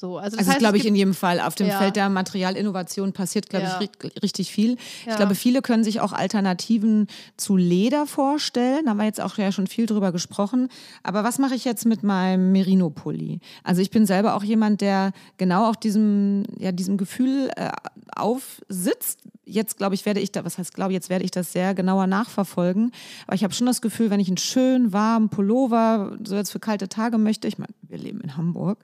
So, also das Also, glaube ich, in jedem Fall. Auf dem Ja. Feld der Materialinnovation passiert, glaube Ja. ich, ri- richtig viel. Ja. Ich glaube, viele können sich auch Alternativen zu Leder vorstellen. Da haben wir jetzt auch ja schon viel drüber gesprochen. Aber was mache ich jetzt mit meinem Merino-Pulli? Also ich bin selber auch jemand, der genau auch diesem, ja, diesem Gefühl äh, aufsitzt. Jetzt glaube ich, werde ich da, was heißt glaube, jetzt werde ich das sehr genauer nachverfolgen. Aber ich habe schon das Gefühl, wenn ich einen schönen, warmen Pullover so jetzt für kalte Tage möchte, ich meine, wir leben in Hamburg,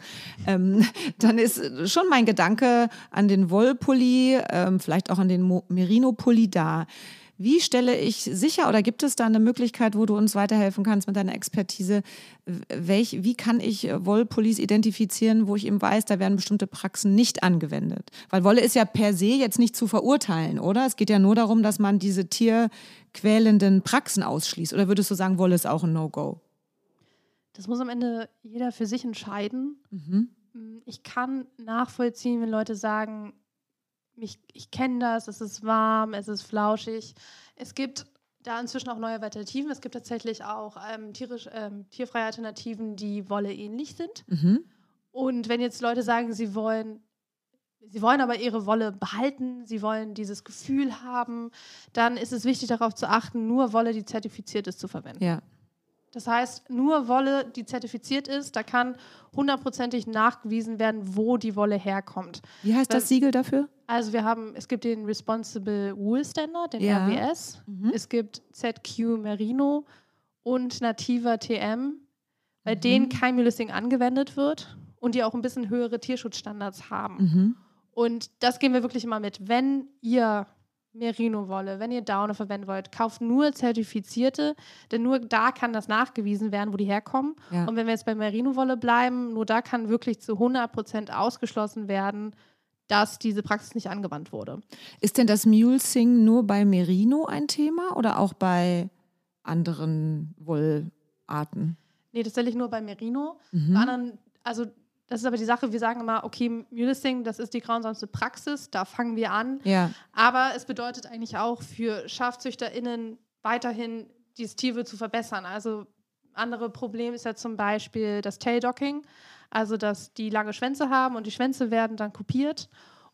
ähm, dann ist schon mein Gedanke an den Wollpulli, ähm, vielleicht auch an den Merino-Pulli da. Wie stelle ich sicher oder gibt es da eine Möglichkeit, wo du uns weiterhelfen kannst mit deiner Expertise? Welch, wie kann ich äh, Wollpullis identifizieren, wo ich eben weiß, da werden bestimmte Praxen nicht angewendet? Weil Wolle ist ja per se jetzt nicht zu verurteilen, oder? Es geht ja nur darum, dass man diese tierquälenden Praxen ausschließt. Oder würdest du sagen, Wolle ist auch ein No-Go? das muss am Ende jeder für sich entscheiden. Mhm. Ich kann nachvollziehen, wenn Leute sagen, ich, ich kenne das, es ist warm, es ist flauschig. Es gibt da inzwischen auch neue Alternativen. Es gibt tatsächlich auch ähm, tierisch, ähm, tierfreie Alternativen, die Wolle ähnlich sind. Mhm. Und wenn jetzt Leute sagen, sie wollen, sie wollen aber ihre Wolle behalten, sie wollen dieses Gefühl haben, dann ist es wichtig darauf zu achten, nur Wolle, die zertifiziert ist, zu verwenden. Ja. Das heißt, nur Wolle, die zertifiziert ist, da kann hundertprozentig nachgewiesen werden, wo die Wolle herkommt. Wie heißt das Weil- Siegel dafür? Also wir haben, es gibt den Responsible Wool Standard, den Ja. RWS. Mhm. Es gibt ZQ Merino und Nativa TM, Mhm. bei denen kein Mulesing angewendet wird und die auch ein bisschen höhere Tierschutzstandards haben. Mhm. Und das gehen wir wirklich immer mit. Wenn ihr Merino-Wolle, wenn ihr Daune verwenden wollt, kauft nur zertifizierte, denn nur da kann das nachgewiesen werden, wo die herkommen. Ja. Und wenn wir jetzt bei Merino-Wolle bleiben, nur da kann wirklich zu 100% ausgeschlossen werden, dass diese Praxis nicht angewandt wurde. Ist denn das Mulesing nur bei Merino ein Thema oder auch bei anderen Wollarten? Nee, tatsächlich nur bei Merino. Mhm. Bei anderen, also das ist aber die Sache, wir sagen immer, okay, Mulesing, das ist die grausamste Praxis, da fangen wir an. Ja. Aber es bedeutet eigentlich auch für SchafzüchterInnen weiterhin dieses Tierwohl zu verbessern. Also andere Problem ist ja zum Beispiel das Taildocking, also dass die lange Schwänze haben und die Schwänze werden dann kopiert.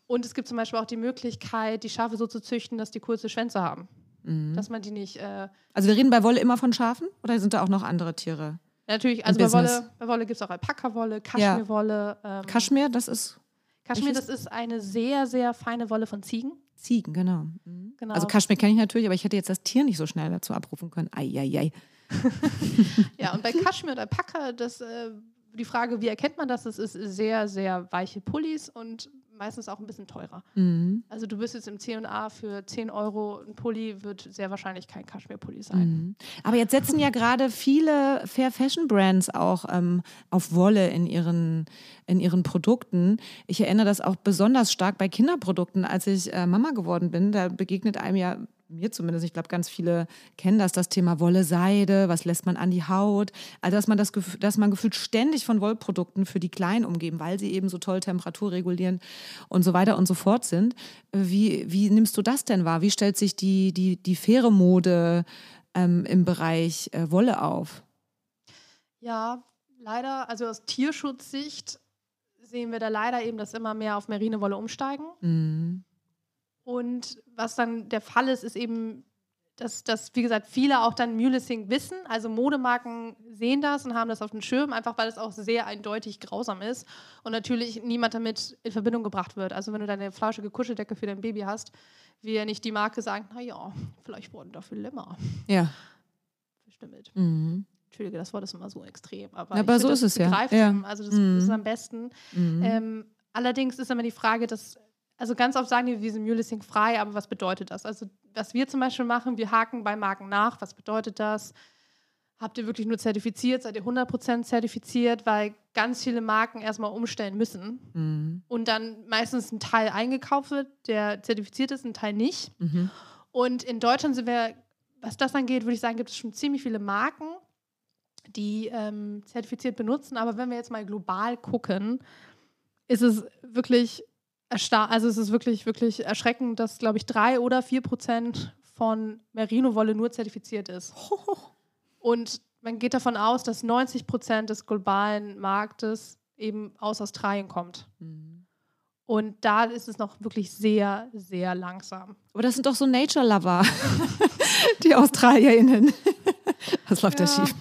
Und es gibt zum Beispiel auch die Möglichkeit, die Schafe so zu züchten, dass die kurze Schwänze haben. Mhm. Dass man die nicht. Äh, Also wir reden bei Wolle immer von Schafen oder sind da auch noch andere Tiere? natürlich, also bei Wolle, bei Wolle gibt es auch Alpaka-Wolle, Kaschmirwolle. Ähm, Kaschmir, das ist Kaschmir, das ist eine sehr, sehr feine Wolle von Ziegen. Ziegen, genau. Mhm. Genau. Also Kaschmir kenne ich natürlich, aber ich hätte jetzt das Tier nicht so schnell dazu abrufen können. Eieiei. Ja, und bei Kaschmir und Alpaka, das, äh, die Frage, wie erkennt man das? Das ist sehr, sehr weiche Pullis und meistens auch ein bisschen teurer. Mhm. Also du bist jetzt im C&A für 10 Euro, ein Pulli wird sehr wahrscheinlich kein Kaschmir-Pulli sein. Mhm. Aber jetzt setzen ja gerade viele Fair Fashion Brands auch ähm, auf Wolle in ihren, in ihren Produkten. Ich erinnere das auch besonders stark bei Kinderprodukten, als ich äh, Mama geworden bin. Da begegnet einem ja mir zumindest, ich glaube, ganz viele kennen das, das Thema Wolle, Seide, was lässt man an die Haut. Also, dass man, das, dass man gefühlt ständig von Wollprodukten für die Kleinen umgeben, weil sie eben so toll Temperatur regulieren und so weiter und so fort sind. Wie, wie nimmst du das denn wahr? Wie stellt sich die, die, die faire Mode ähm, im Bereich äh, Wolle auf? Ja, leider, also aus Tierschutzsicht sehen wir da leider eben, dass immer mehr auf Merinowolle umsteigen. Mhm. Und was dann der Fall ist, ist eben, dass, dass wie gesagt, viele auch dann Mulesing wissen. Also Modemarken sehen das und haben das auf dem Schirm, einfach weil es auch sehr eindeutig grausam ist und natürlich niemand damit in Verbindung gebracht wird. Also wenn du deine flauschige Kuscheldecke für dein Baby hast, ja nicht die Marke sagen, naja, vielleicht wurden dafür Lämmer. Ja. Bestimmt. Mhm. Entschuldige, das Wort ist immer so extrem. Aber, aber so find, ist es ja. Ja. Also das Mhm. ist am besten. Mhm. Ähm, allerdings ist immer die Frage, dass, also ganz oft sagen die, wir sind Mulesing frei, aber was bedeutet das? Also was wir zum Beispiel machen, wir haken bei Marken nach. Was bedeutet das? Habt ihr wirklich nur zertifiziert? Seid ihr 100% zertifiziert? Weil ganz viele Marken erstmal umstellen müssen Mhm. und dann meistens ein Teil eingekauft wird, der zertifiziert ist, ein Teil nicht. Mhm. Und in Deutschland sind wir, was das angeht, würde ich sagen, gibt es schon ziemlich viele Marken, die ähm, zertifiziert benutzen. Aber wenn wir jetzt mal global gucken, ist es wirklich erstar also es ist wirklich, wirklich erschreckend, dass, glaube ich, drei oder vier Prozent von Merino-Wolle nur zertifiziert ist. Und man geht davon aus, dass 90 Prozent des globalen Marktes eben aus Australien kommt. Mhm. Und da ist es noch wirklich sehr, sehr langsam. Aber das sind doch so Nature-Lover, die AustralierInnen. Was läuft da Ja. schief?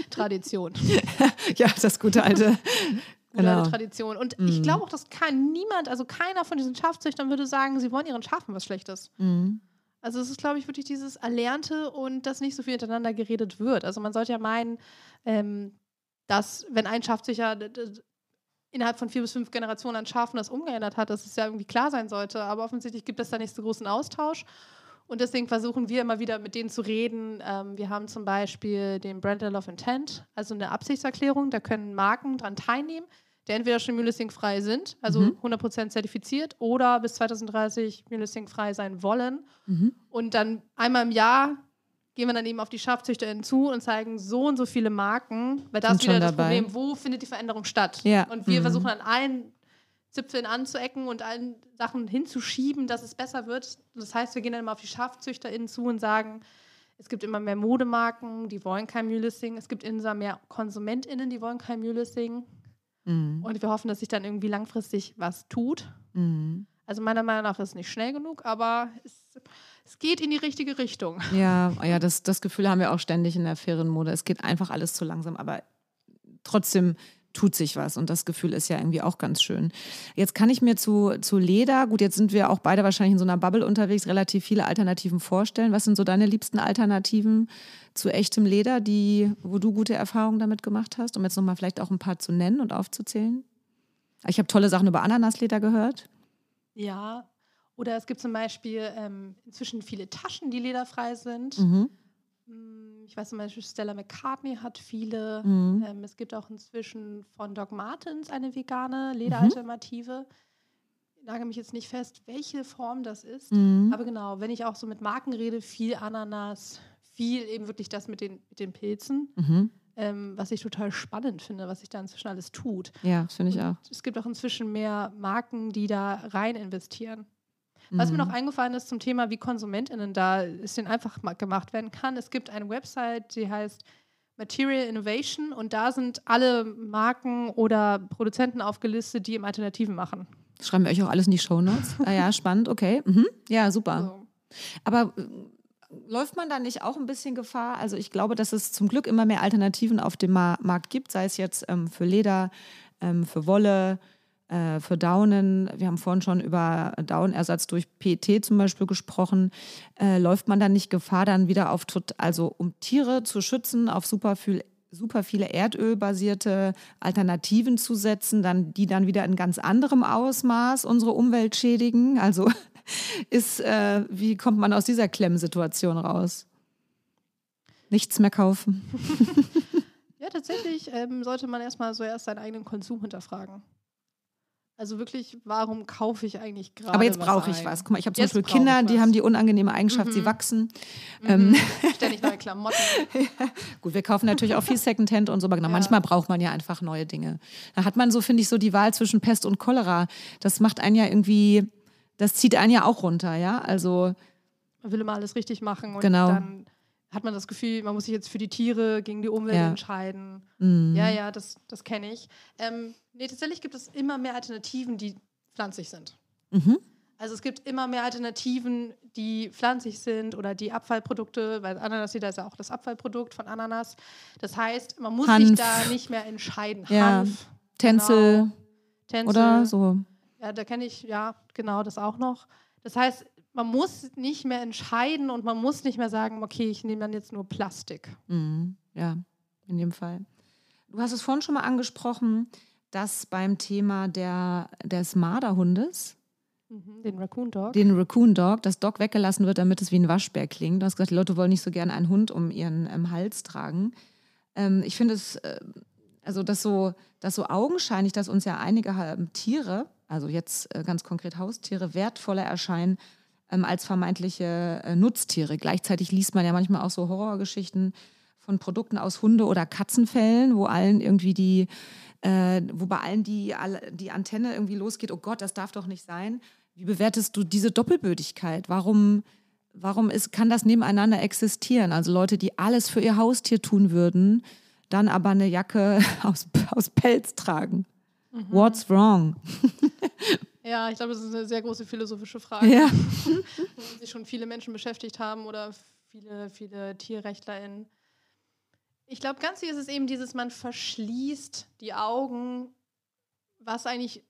Tradition. Ja, das gute alte. Genau. Tradition. Und ich Mhm. glaube auch, dass kein, niemand, also keiner von diesen Schafzüchtern würde sagen, sie wollen ihren Schafen was Schlechtes. Mhm. Also es ist, glaube ich, wirklich dieses Erlernte und dass nicht so viel miteinander geredet wird. Also man sollte ja meinen, ähm, dass wenn ein Schafzüchter innerhalb von vier bis fünf Generationen an Schafen das umgeändert hat, dass es ja irgendwie klar sein sollte. Aber offensichtlich gibt es da nicht so großen Austausch. Und deswegen versuchen wir immer wieder mit denen zu reden. Ähm, wir haben zum Beispiel den Brand of Intent, also eine Absichtserklärung. Da können Marken dran teilnehmen, die entweder schon Mulesing-frei sind, also Mhm. 100% zertifiziert, oder bis 2030 Mulesing-frei sein wollen. Mhm. Und dann einmal im Jahr gehen wir dann eben auf die SchafzüchterInnen zu und zeigen so und so viele Marken, weil das ist wieder das dabei. Problem, wo findet die Veränderung statt? Ja. Und wir Mhm. versuchen an allen Zipfeln anzuecken und allen Sachen hinzuschieben, dass es besser wird. Das heißt, wir gehen dann immer auf die SchafzüchterInnen zu und sagen, es gibt immer mehr Modemarken, die wollen kein Mulesing. Es gibt immer mehr KonsumentInnen, die wollen kein Mulesing. Mhm. Und wir hoffen, dass sich dann irgendwie langfristig was tut. Mhm. Also meiner Meinung nach ist es nicht schnell genug, aber es, es geht in die richtige Richtung. Ja, ja das, das Gefühl haben wir auch ständig in der fairen Mode. Es geht einfach alles zu langsam, aber trotzdem tut sich was und das Gefühl ist ja irgendwie auch ganz schön. Jetzt kann ich mir zu, zu Leder, gut, jetzt sind wir auch beide wahrscheinlich in so einer Bubble unterwegs, relativ viele Alternativen vorstellen. Was sind so deine liebsten Alternativen zu echtem Leder, die, wo du gute Erfahrungen damit gemacht hast, um jetzt nochmal vielleicht auch ein paar zu nennen und aufzuzählen? Ich habe tolle Sachen über Ananasleder gehört. Ja. Oder es gibt zum Beispiel ähm, inzwischen viele Taschen, die lederfrei sind. Mhm. Mm, Ich weiß zum Beispiel, Stella McCartney hat viele. Mhm. Ähm, es gibt auch inzwischen von Doc Martens eine vegane Lederalternative. Ich nagel mich jetzt nicht fest, welche Form das ist. Mhm. Aber genau, wenn ich auch so mit Marken rede, viel Ananas, viel eben wirklich das mit den, mit den Pilzen, Mhm. ähm, was ich total spannend finde, was sich da inzwischen alles tut. Ja, das finde ich auch. Und Es gibt auch inzwischen mehr Marken, die da rein investieren. Was mir Mhm. noch eingefallen ist zum Thema, wie KonsumentInnen da es denen einfach gemacht werden kann. Es gibt eine Website, die heißt Material Innovation und da sind alle Marken oder Produzenten aufgelistet, die im Alternativen machen. Das schreiben wir euch auch alles in die Shownotes. ah ja, spannend, okay. Mhm. Ja, super. So. Aber äh, läuft man da nicht auch ein bisschen Gefahr? Also ich glaube, dass es zum Glück immer mehr Alternativen auf dem Ma Markt gibt, sei es jetzt ähm, für Leder, ähm, für Wolle, äh, für Daunen. Wir haben vorhin schon über Daunersatz durch PET zum Beispiel gesprochen. Äh, läuft man da nicht Gefahr, dann wieder auf, also um Tiere zu schützen, auf super super viele erdölbasierte Alternativen zu setzen, dann, die dann wieder in ganz anderem Ausmaß unsere Umwelt schädigen. Also ist, äh, wie kommt man aus dieser Klemmsituation raus? Nichts mehr kaufen. Ja, tatsächlich ähm, sollte man erstmal so erst seinen eigenen Konsum hinterfragen. Also wirklich, warum kaufe ich eigentlich gerade? Aber jetzt brauche ich ein? was. Guck mal, ich habe zum Jetzt Beispiel Kinder, die haben die unangenehme Eigenschaft, sie wachsen. Mhm. Ähm, Ständig neue Klamotten. Gut, wir kaufen natürlich auch viel Secondhand und so, aber genau, Ja. manchmal braucht man ja einfach neue Dinge. Da hat man so, finde ich, so die Wahl zwischen Pest und Cholera. Das macht einen ja irgendwie, das zieht einen ja auch runter, ja. Also, Man will immer alles richtig machen und Genau. dann hat man das Gefühl, man muss sich jetzt für die Tiere gegen die Umwelt Ja. entscheiden. mh. Ja, ja, das, das kenne ich. Ähm, nee, tatsächlich gibt es immer mehr Alternativen, die pflanzlich sind. Mhm. Also es gibt immer mehr Alternativen, die pflanzlich sind oder die Abfallprodukte, weil Ananasleder ist ja auch das Abfallprodukt von Ananas. Das heißt, man muss sich Hanf. da nicht mehr entscheiden. Ja, Hanf, Tänzel genau, Tänzel, oder so. Ja, da kenne ich, ja, genau, das auch noch. Das heißt, man muss nicht mehr entscheiden und man muss nicht mehr sagen, okay, ich nehme dann jetzt nur Plastik. Mhm. Ja, in dem Fall. Du hast es vorhin schon mal angesprochen, dass beim Thema der, des Marderhundes, Mhm, den Raccoon Dog. den Raccoon Dog, das Dog weggelassen wird, damit es wie ein Waschbär klingt. Du hast gesagt, die Leute wollen nicht so gerne einen Hund um ihren ähm, Hals tragen. Ähm, ich finde es, äh, also das so, das so augenscheinlich, dass uns ja einige ähm, Tiere, also jetzt äh, ganz konkret Haustiere, wertvoller erscheinen ähm, als vermeintliche äh, Nutztiere. Gleichzeitig liest man ja manchmal auch so Horrorgeschichten von Produkten aus Hunde- oder Katzenfällen, wo allen irgendwie die, äh, wo bei allen die, die Antenne irgendwie losgeht, oh Gott, das darf doch nicht sein. Wie bewertest du diese Doppelbödigkeit? Warum, warum ist, kann das nebeneinander existieren? Also Leute, die alles für ihr Haustier tun würden, dann aber eine Jacke aus, aus Pelz tragen. Mhm. What's wrong? Ja, ich glaube, das ist eine sehr große philosophische Frage, Ja. womit sich schon viele Menschen beschäftigt haben oder viele, viele TierrechtlerInnen. Ich glaube, ganz viel ist es eben dieses, man verschließt die Augen, was eigentlich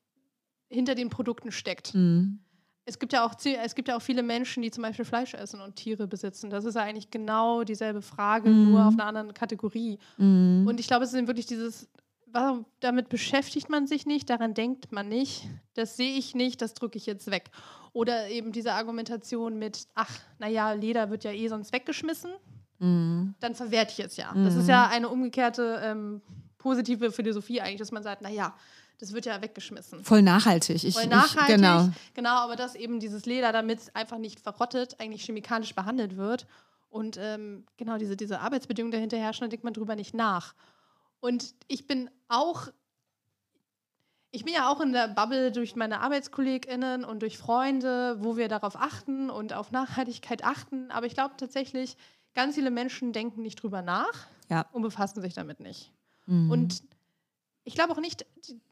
hinter den Produkten steckt. Mhm. Es gibt, ja auch, es gibt ja auch viele Menschen, die zum Beispiel Fleisch essen und Tiere besitzen. Das ist ja eigentlich genau dieselbe Frage, Mhm. nur auf einer anderen Kategorie. Mhm. Und ich glaube, es ist wirklich dieses, damit beschäftigt man sich nicht, daran denkt man nicht, das sehe ich nicht, das drücke ich jetzt weg. Oder eben diese Argumentation mit, ach, naja, Leder wird ja eh sonst weggeschmissen, Mhm. dann verwerte ich es ja. Das ist ja eine umgekehrte ähm, positive Philosophie eigentlich, dass man sagt, naja, das wird ja weggeschmissen. Voll nachhaltig. Ich, Voll nachhaltig, Ich, genau. genau, aber dass eben dieses Leder, damit es einfach nicht verrottet, eigentlich chemikalisch behandelt wird und ähm, genau diese, diese Arbeitsbedingungen dahinter herrschen, da denkt man drüber nicht nach. Und ich bin auch, ich bin ja auch in der Bubble durch meine ArbeitskollegInnen und durch Freunde, wo wir darauf achten und auf Nachhaltigkeit achten, aber ich glaube tatsächlich, ganz viele Menschen denken nicht drüber nach Ja. und befassen sich damit nicht. Mhm. Und ich glaube auch nicht,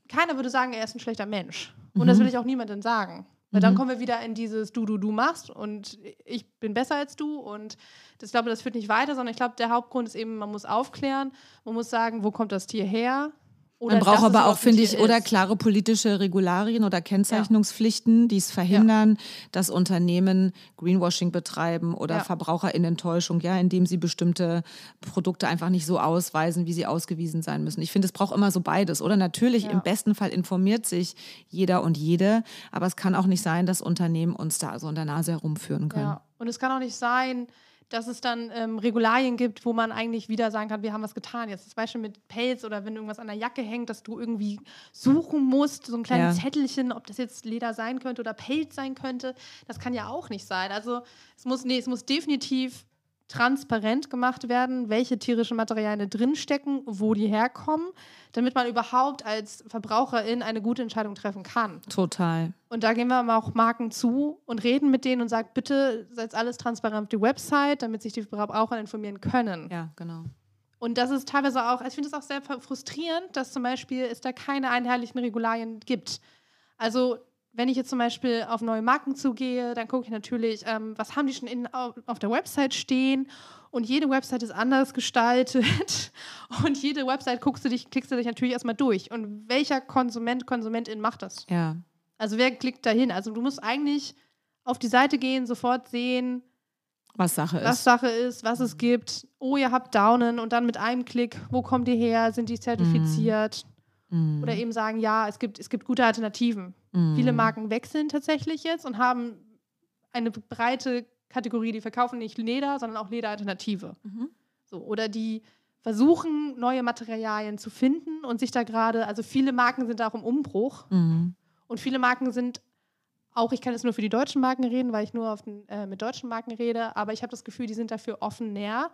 keiner würde sagen, er ist ein schlechter Mensch. Und das will ich auch niemandem sagen. Weil dann Mhm. kommen wir wieder in dieses Du, Du, Du machst und ich bin besser als du. Und das, ich glaube, das führt nicht weiter, sondern ich glaube, der Hauptgrund ist eben, man muss aufklären, man muss sagen, wo kommt das Tier her? Oder Man braucht aber auch, finde ich, oder klare politische Regularien oder Kennzeichnungspflichten, die es verhindern, dass Unternehmen Greenwashing betreiben oder Ja. Verbraucherinnentäuschung, ja, indem sie bestimmte Produkte einfach nicht so ausweisen, wie sie ausgewiesen sein müssen. Ich finde, es braucht immer so beides, oder? Natürlich, Ja. im besten Fall informiert sich jeder und jede, aber es kann auch nicht sein, dass Unternehmen uns da so in der Nase herumführen können. Ja. Und es kann auch nicht sein, dass es dann ähm, Regularien gibt, wo man eigentlich wieder sagen kann, wir haben was getan. Jetzt das Beispiel mit Pelz oder wenn irgendwas an der Jacke hängt, dass du irgendwie suchen musst, so ein kleines Ja. Zettelchen, ob das jetzt Leder sein könnte oder Pelz sein könnte. Das kann ja auch nicht sein. Also es muss, nee, es muss definitiv transparent gemacht werden, welche tierischen Materialien drinstecken, wo die herkommen, damit man überhaupt als Verbraucherin eine gute Entscheidung treffen kann. Total. Und da gehen wir mal auch Marken zu und reden mit denen und sagen, bitte seid alles transparent auf die Website, damit sich die Verbraucher informieren können. Ja, genau. Und das ist teilweise auch, ich finde es auch sehr frustrierend, dass zum Beispiel es da keine einheitlichen Regularien gibt. Also wenn ich jetzt zum Beispiel auf neue Marken zugehe, dann gucke ich natürlich, ähm, was haben die schon in, auf, auf der Website stehen. Und jede Website ist anders gestaltet. Und jede Website guckst du dich, klickst du dich natürlich erstmal durch. Und welcher Konsument, Konsumentin macht das? Ja. Also wer klickt dahin? Also du musst eigentlich auf die Seite gehen, sofort sehen, was Sache ist. Was Sache ist, was es gibt. Oh, ihr habt Daunen und dann mit einem Klick, wo kommt ihr her? Sind die zertifiziert? Mm. Oder eben sagen, ja, es gibt, es gibt gute Alternativen. Mm. Viele Marken wechseln tatsächlich jetzt und haben eine breite Kategorie, die verkaufen nicht Leder, sondern auch Lederalternative. Mhm. So, oder die versuchen, neue Materialien zu finden und sich da gerade, also viele Marken sind da auch im Umbruch. Mhm. Und viele Marken sind auch, ich kann jetzt nur für die deutschen Marken reden, weil ich nur den, äh, mit deutschen Marken rede, aber ich habe das Gefühl, die sind dafür offen näher.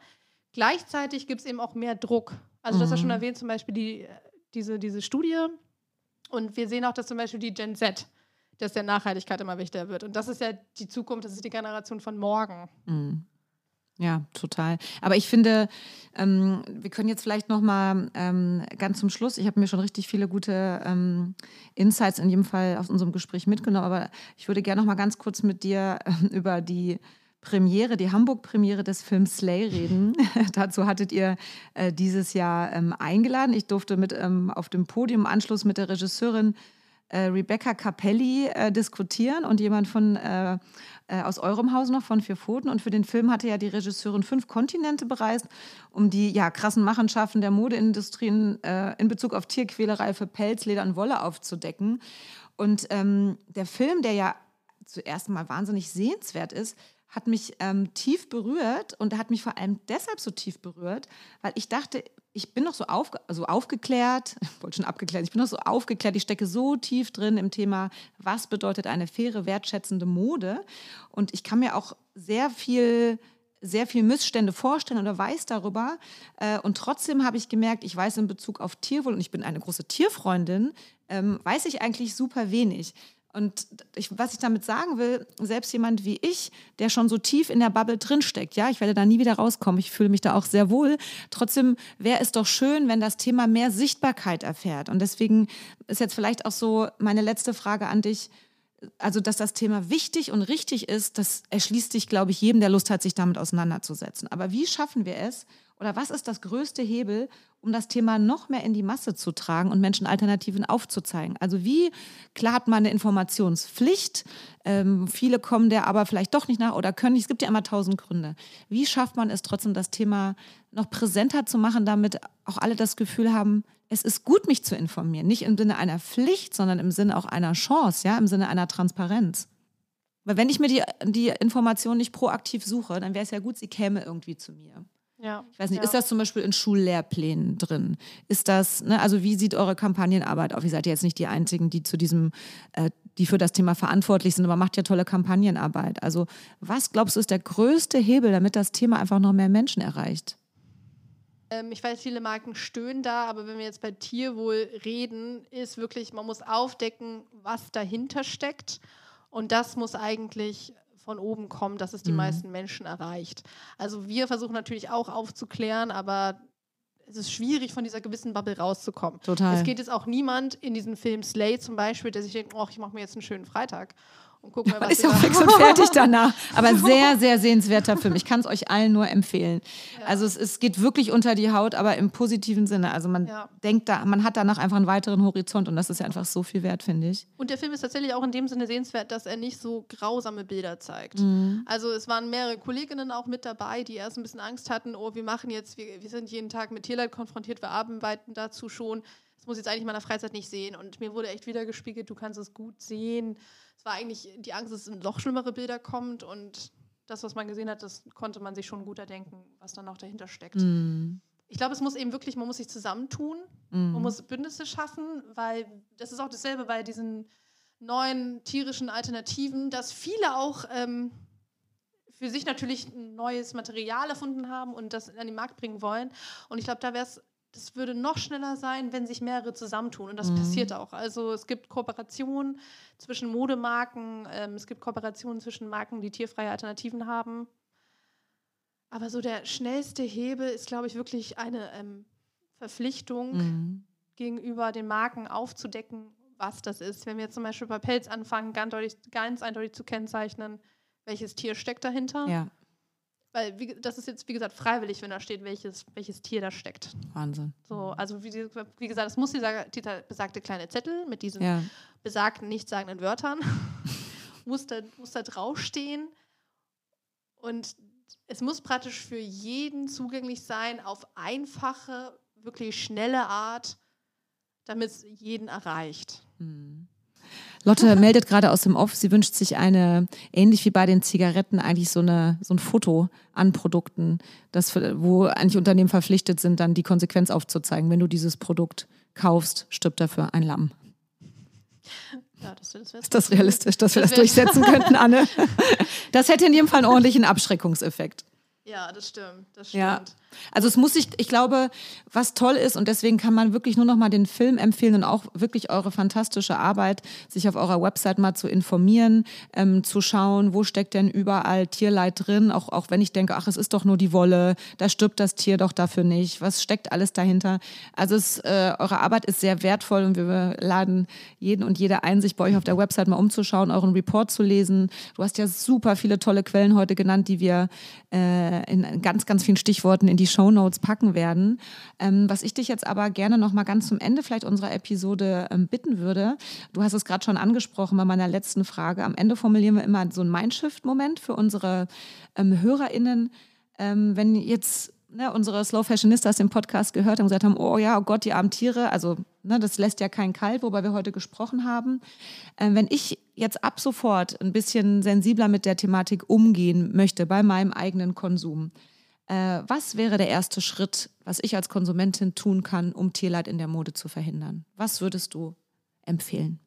Gleichzeitig gibt es eben auch mehr Druck. Also, mhm. das hast du schon erwähnt, zum Beispiel die, äh, diese, diese Studie. Und wir sehen auch, dass zum Beispiel die Gen Z, dass der Nachhaltigkeit immer wichtiger wird. Und das ist ja die Zukunft, das ist die Generation von morgen. Mhm. Ja, total. Aber ich finde, ähm, wir können jetzt vielleicht noch mal ähm, ganz zum Schluss. Ich habe mir schon richtig viele gute ähm, Insights in jedem Fall aus unserem Gespräch mitgenommen. Aber ich würde gerne noch mal ganz kurz mit dir äh, über die Premiere, die Hamburg-Premiere des Films Slay reden. Dazu hattet ihr äh, dieses Jahr ähm, eingeladen. Ich durfte mit ähm, auf dem Podium im Anschluss mit der Regisseurin äh, Rebecca Capelli äh, diskutieren und jemand von äh, äh, aus eurem Haus noch von Vier Pfoten. Und für den Film hatte ja die Regisseurin fünf Kontinente bereist, um die ja, krassen Machenschaften der Modeindustrien äh, in Bezug auf Tierquälerei für Pelz, Leder und Wolle aufzudecken. Und ähm, der Film, der ja zuerst mal wahnsinnig sehenswert ist, hat mich ähm, tief berührt und hat mich vor allem deshalb so tief berührt, weil ich dachte, ich bin noch so auf, also aufgeklärt, ich wollte schon abgeklärt, ich bin noch so aufgeklärt, ich stecke so tief drin im Thema, was bedeutet eine faire, wertschätzende Mode. Und ich kann mir auch sehr viel sehr viel Missstände vorstellen oder weiß darüber. Äh, und trotzdem habe ich gemerkt, ich weiß in Bezug auf Tierwohl, und ich bin eine große Tierfreundin, ähm, weiß ich eigentlich super wenig. Und ich, was ich damit sagen will, selbst jemand wie ich, der schon so tief in der Bubble drinsteckt, ja, ich werde da nie wieder rauskommen, ich fühle mich da auch sehr wohl. Trotzdem wäre es doch schön, wenn das Thema mehr Sichtbarkeit erfährt. Und deswegen ist jetzt vielleicht auch so meine letzte Frage an dich. Also, dass das Thema wichtig und richtig ist, das erschließt sich, glaube ich, jedem, der Lust hat, sich damit auseinanderzusetzen. Aber wie schaffen wir es, oder was ist das größte Hebel, um das Thema noch mehr in die Masse zu tragen und Menschen Alternativen aufzuzeigen? Also wie klar hat man eine Informationspflicht? Ähm, viele kommen der aber vielleicht doch nicht nach oder können nicht. Es gibt ja immer tausend Gründe. Wie schafft man es trotzdem, das Thema noch präsenter zu machen, damit auch alle das Gefühl haben, es ist gut, mich zu informieren. Nicht im Sinne einer Pflicht, sondern im Sinne auch einer Chance, ja, im Sinne einer Transparenz. Weil wenn ich mir die, die Information nicht proaktiv suche, dann wäre es ja gut, sie käme irgendwie zu mir. Ja, ich weiß nicht, ja. ist das zum Beispiel in Schullehrplänen drin? Ist das, ne, also wie sieht eure Kampagnenarbeit auf? Ihr seid ja jetzt nicht die Einzigen, die zu diesem, äh, die für das Thema verantwortlich sind, aber macht ja tolle Kampagnenarbeit. Also was glaubst du ist der größte Hebel, damit das Thema einfach noch mehr Menschen erreicht? Ähm, ich weiß, viele Marken stöhnen da, aber wenn wir jetzt bei Tierwohl reden, ist wirklich, man muss aufdecken, was dahinter steckt. Und das muss eigentlich von oben kommt, dass es die mhm. meisten Menschen erreicht. Also wir versuchen natürlich auch aufzuklären, aber es ist schwierig, von dieser gewissen Bubble rauszukommen. Total. Es geht jetzt auch niemand in diesen Film Slay zum Beispiel, der sich denkt, oh, ich mache mir jetzt einen schönen Freitag und gucken mal, was ist ja auch fix und fertig danach. Aber sehr, sehr sehenswerter Film. Ich kann es euch allen nur empfehlen. Ja. Also es, es, geht wirklich unter die Haut, aber im positiven Sinne. Also man ja. denkt da, man hat danach einfach einen weiteren Horizont und das ist ja einfach so viel wert, finde ich. Und der Film ist tatsächlich auch in dem Sinne sehenswert, dass er nicht so grausame Bilder zeigt. Mhm. Also es waren mehrere Kolleginnen auch mit dabei, die erst ein bisschen Angst hatten, oh, wir machen jetzt, wir, wir sind jeden Tag mit Tierleid konfrontiert, wir arbeiten dazu schon. Das muss ich jetzt eigentlich in meiner Freizeit nicht sehen. Und mir wurde echt wieder gespiegelt, du kannst es gut sehen war eigentlich die Angst, dass noch schlimmere Bilder kommt und das, was man gesehen hat, das konnte man sich schon gut erdenken, was dann noch dahinter steckt. Mm. Ich glaube, es muss eben wirklich, man muss sich zusammentun, mm. man muss Bündnisse schaffen, weil das ist auch dasselbe bei diesen neuen tierischen Alternativen, dass viele auch ähm, für sich natürlich ein neues Material erfunden haben und das an den Markt bringen wollen. Und ich glaube, da wäre es das würde noch schneller sein, wenn sich mehrere zusammentun. Und das mhm. passiert auch. Also es gibt Kooperationen zwischen Modemarken, ähm, es gibt Kooperationen zwischen Marken, die tierfreie Alternativen haben. Aber so der schnellste Hebel ist, glaube ich, wirklich eine ähm, Verpflichtung mhm. gegenüber den Marken aufzudecken, was das ist. Wenn wir zum Beispiel bei Pelz anfangen, ganz, deutlich, ganz eindeutig zu kennzeichnen, welches Tier steckt dahinter. Ja. Weil wie, das ist jetzt, wie gesagt, freiwillig, wenn da steht, welches, welches Tier da steckt. Wahnsinn. So, also wie, wie gesagt, es muss dieser, dieser besagte kleine Zettel mit diesen ja. besagten, nichtssagenden Wörtern, muss, da, muss da draufstehen. Und es muss praktisch für jeden zugänglich sein, auf einfache, wirklich schnelle Art, damit es jeden erreicht. Mhm. Lotte meldet gerade aus dem Off, sie wünscht sich eine, ähnlich wie bei den Zigaretten, eigentlich so, eine, so ein Foto an Produkten, das, wo eigentlich Unternehmen verpflichtet sind, dann die Konsequenz aufzuzeigen. Wenn du dieses Produkt kaufst, stirbt dafür ein Lamm. Ja, das, das ist das realistisch, dass wir das, das durchsetzen könnten, Anne? Das hätte in jedem Fall einen ordentlichen Abschreckungseffekt. Ja, das stimmt. Das stimmt. Ja. Also es muss sich, ich glaube, was toll ist und deswegen kann man wirklich nur noch mal den Film empfehlen und auch wirklich eure fantastische Arbeit, sich auf eurer Website mal zu informieren, ähm, zu schauen, wo steckt denn überall Tierleid drin, auch, auch wenn ich denke, ach, es ist doch nur die Wolle, da stirbt das Tier doch dafür nicht, was steckt alles dahinter. Also es, äh, eure Arbeit ist sehr wertvoll und wir laden jeden und jede ein, sich bei euch auf der Website mal umzuschauen, euren Report zu lesen. Du hast ja super viele tolle Quellen heute genannt, die wir äh, in ganz, ganz vielen Stichworten in die Show Notes packen werden. Ähm, was ich dich jetzt aber gerne noch mal ganz zum Ende vielleicht unserer Episode ähm, bitten würde, du hast es gerade schon angesprochen bei meiner letzten Frage. Am Ende formulieren wir immer so einen Mindshift-Moment für unsere ähm, HörerInnen. Ähm, wenn jetzt ne, unsere Slow Fashionistas den Podcast gehört haben und gesagt haben, oh ja, oh Gott, die armen Tiere, also ne, das lässt ja keinen kalt, worüber wir heute gesprochen haben. Ähm, wenn ich jetzt ab sofort ein bisschen sensibler mit der Thematik umgehen möchte bei meinem eigenen Konsum, äh, was wäre der erste Schritt, was ich als Konsumentin tun kann, um Tierleid in der Mode zu verhindern? Was würdest du empfehlen?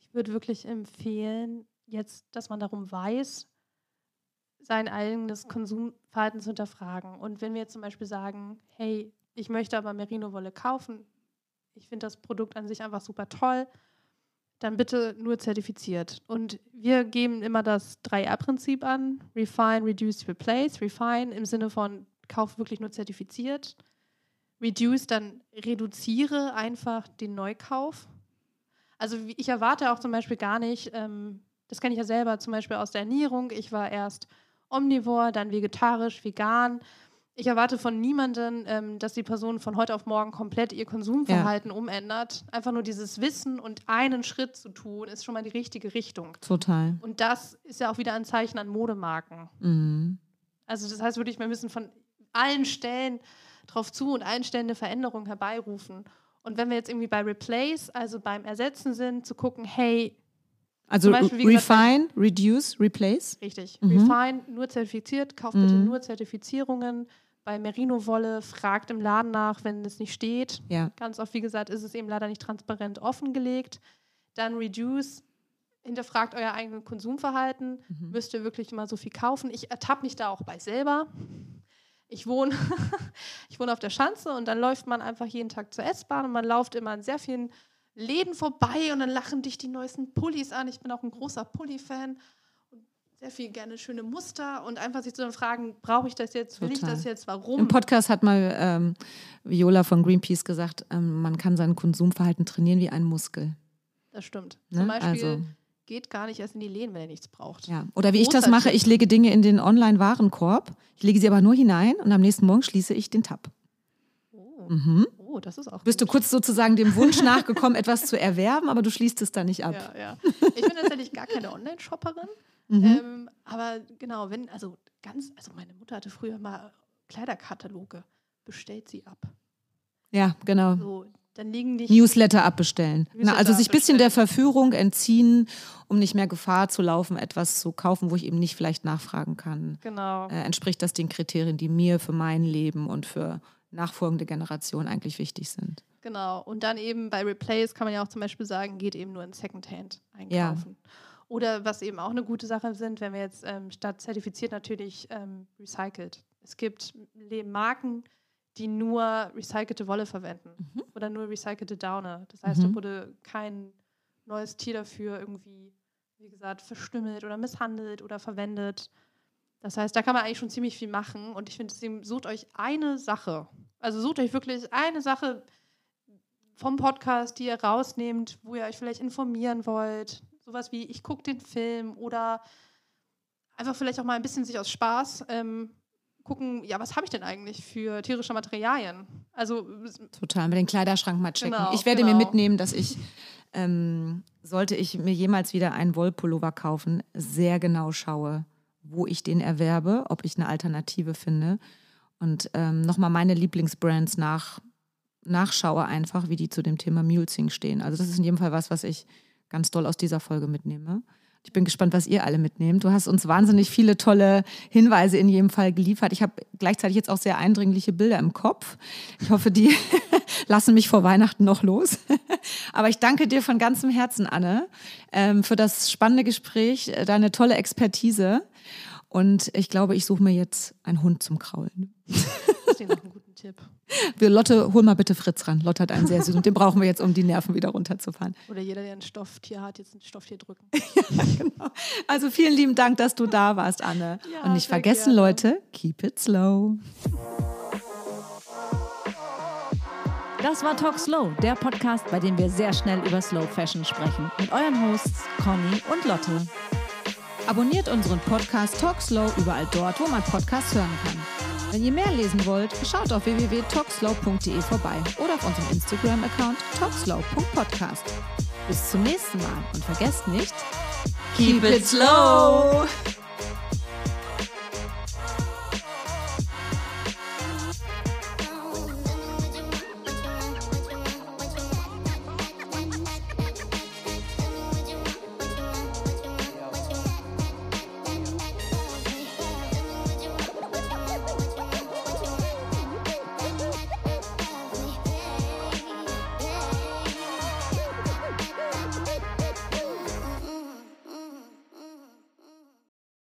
Ich würde wirklich empfehlen, jetzt, dass man darum weiß, sein eigenes Konsumverhalten zu hinterfragen. Und wenn wir jetzt zum Beispiel sagen, hey, ich möchte aber Merino-Wolle kaufen, ich finde das Produkt an sich einfach super toll, dann bitte nur zertifiziert. Und wir geben immer das 3R-Prinzip an: Refine, Reduce, Replace. Refine im Sinne von Kauf wirklich nur zertifiziert. Reduce, dann reduziere einfach den Neukauf. Also ich erwarte auch zum Beispiel gar nicht, ähm, das kenne ich ja selber zum Beispiel aus der Ernährung. Ich war erst omnivor, dann vegetarisch, vegan. Ich erwarte von niemandem, ähm, dass die Person von heute auf morgen komplett ihr Konsumverhalten ja. umändert. Einfach nur dieses Wissen und einen Schritt zu tun, ist schon mal die richtige Richtung. Total. Und das ist ja auch wieder ein Zeichen an Modemarken. Mhm. Also das heißt wirklich, wir müssen von allen Stellen drauf zu und allen Stellen eine Veränderung herbeirufen. Und wenn wir jetzt irgendwie bei Replace, also beim Ersetzen sind, zu gucken, hey, also Beispiel, refine, gesagt, reduce, replace? Richtig. Mhm. Refine, nur zertifiziert, kauft bitte mhm. nur Zertifizierungen. Bei Merino-Wolle fragt im Laden nach, wenn es nicht steht. Ja. Ganz oft, wie gesagt, ist es eben leider nicht transparent offengelegt. Dann reduce, hinterfragt euer eigenes Konsumverhalten. Mhm. Müsst ihr wirklich immer so viel kaufen? Ich ertappe mich da auch bei selber. Ich wohne, ich wohne auf der Schanze und dann läuft man einfach jeden Tag zur S-Bahn und man läuft immer an sehr vielen Läden vorbei und dann lachen dich die neuesten Pullis an. Ich bin auch ein großer Pulli-Fan sehr viel gerne schöne Muster und einfach sich zu fragen, brauche ich das jetzt, will Total. ich das jetzt, warum? Im Podcast hat mal ähm, Viola von Greenpeace gesagt, ähm, man kann sein Konsumverhalten trainieren wie ein Muskel. Das stimmt. Ne? Zum Beispiel also. geht gar nicht erst in die Läden, wenn er nichts braucht. Ja. Oder wie ich das mache, ich lege Dinge in den Online-Warenkorb, ich lege sie aber nur hinein und am nächsten Morgen schließe ich den Tab. Oh. Mhm. Oh, das ist auch. Bist gut. du kurz sozusagen dem Wunsch nachgekommen, etwas zu erwerben, aber du schließt es da nicht ab. Ja, ja. Ich bin tatsächlich gar keine Online-Shopperin. Mhm. Ähm, aber genau, wenn, also ganz, also meine Mutter hatte früher mal Kleiderkataloge, bestellt sie ab. Ja, genau. So, dann liegen die Newsletter abbestellen. Newsletter Na, also sich ein bisschen der Verführung entziehen, um nicht mehr Gefahr zu laufen, etwas zu kaufen, wo ich eben nicht vielleicht nachfragen kann. Genau. Äh, entspricht das den Kriterien, die mir für mein Leben und für nachfolgende Generationen eigentlich wichtig sind. Genau. Und dann eben bei Replace kann man ja auch zum Beispiel sagen, geht eben nur in Secondhand einkaufen. Ja. Oder was eben auch eine gute Sache sind, wenn wir jetzt ähm, statt zertifiziert natürlich ähm, recycelt. Es gibt Marken, die nur recycelte Wolle verwenden mhm. oder nur recycelte Daune. Das heißt, mhm. da wurde kein neues Tier dafür irgendwie, wie gesagt, verstümmelt oder misshandelt oder verwendet. Das heißt, da kann man eigentlich schon ziemlich viel machen. Und ich finde, deswegen sucht euch eine Sache. Also sucht euch wirklich eine Sache vom Podcast, die ihr rausnehmt, wo ihr euch vielleicht informieren wollt. Sowas wie, ich gucke den Film oder einfach vielleicht auch mal ein bisschen sich aus Spaß ähm, gucken, ja, was habe ich denn eigentlich für tierische Materialien? Also total mit den Kleiderschrank mal checken. Genau, ich werde genau. mir mitnehmen, dass ich ähm, sollte ich mir jemals wieder einen Wollpullover kaufen, sehr genau schaue, wo ich den erwerbe, ob ich eine Alternative finde und ähm, nochmal meine Lieblingsbrands nach, nachschaue einfach, wie die zu dem Thema Mulesing stehen. Also das ist in jedem Fall was, was ich ganz doll aus dieser Folge mitnehme. Ich bin gespannt, was ihr alle mitnehmt. Du hast uns wahnsinnig viele tolle Hinweise in jedem Fall geliefert. Ich habe gleichzeitig jetzt auch sehr eindringliche Bilder im Kopf. Ich hoffe, die lassen mich vor Weihnachten noch los. Aber ich danke dir von ganzem Herzen, Anne, ähm, für das spannende Gespräch, deine tolle Expertise. Und ich glaube, ich suche mir jetzt einen Hund zum Kraulen. Das ist noch guten Tipp. Wir, Lotte, hol mal bitte Fritz ran. Lotte hat einen sehr süßen. Den brauchen wir jetzt, um die Nerven wieder runterzufahren. Oder jeder, der ein Stofftier hat, jetzt ein Stofftier drücken. ja, genau. Also vielen lieben Dank, dass du da warst, Anne. Ja, Und nicht vergessen, gerne. Leute, keep it slow. Das war Talk Slow, der Podcast, bei dem wir sehr schnell über Slow Fashion sprechen. Mit euren Hosts Conny und Lotte. Abonniert unseren Podcast Talk Slow überall dort, wo man Podcasts hören kann. Wenn ihr mehr lesen wollt, schaut auf www.talkslow.de vorbei oder auf unserem Instagram-Account talkslow.podcast. Bis zum nächsten Mal und vergesst nicht, keep it slow!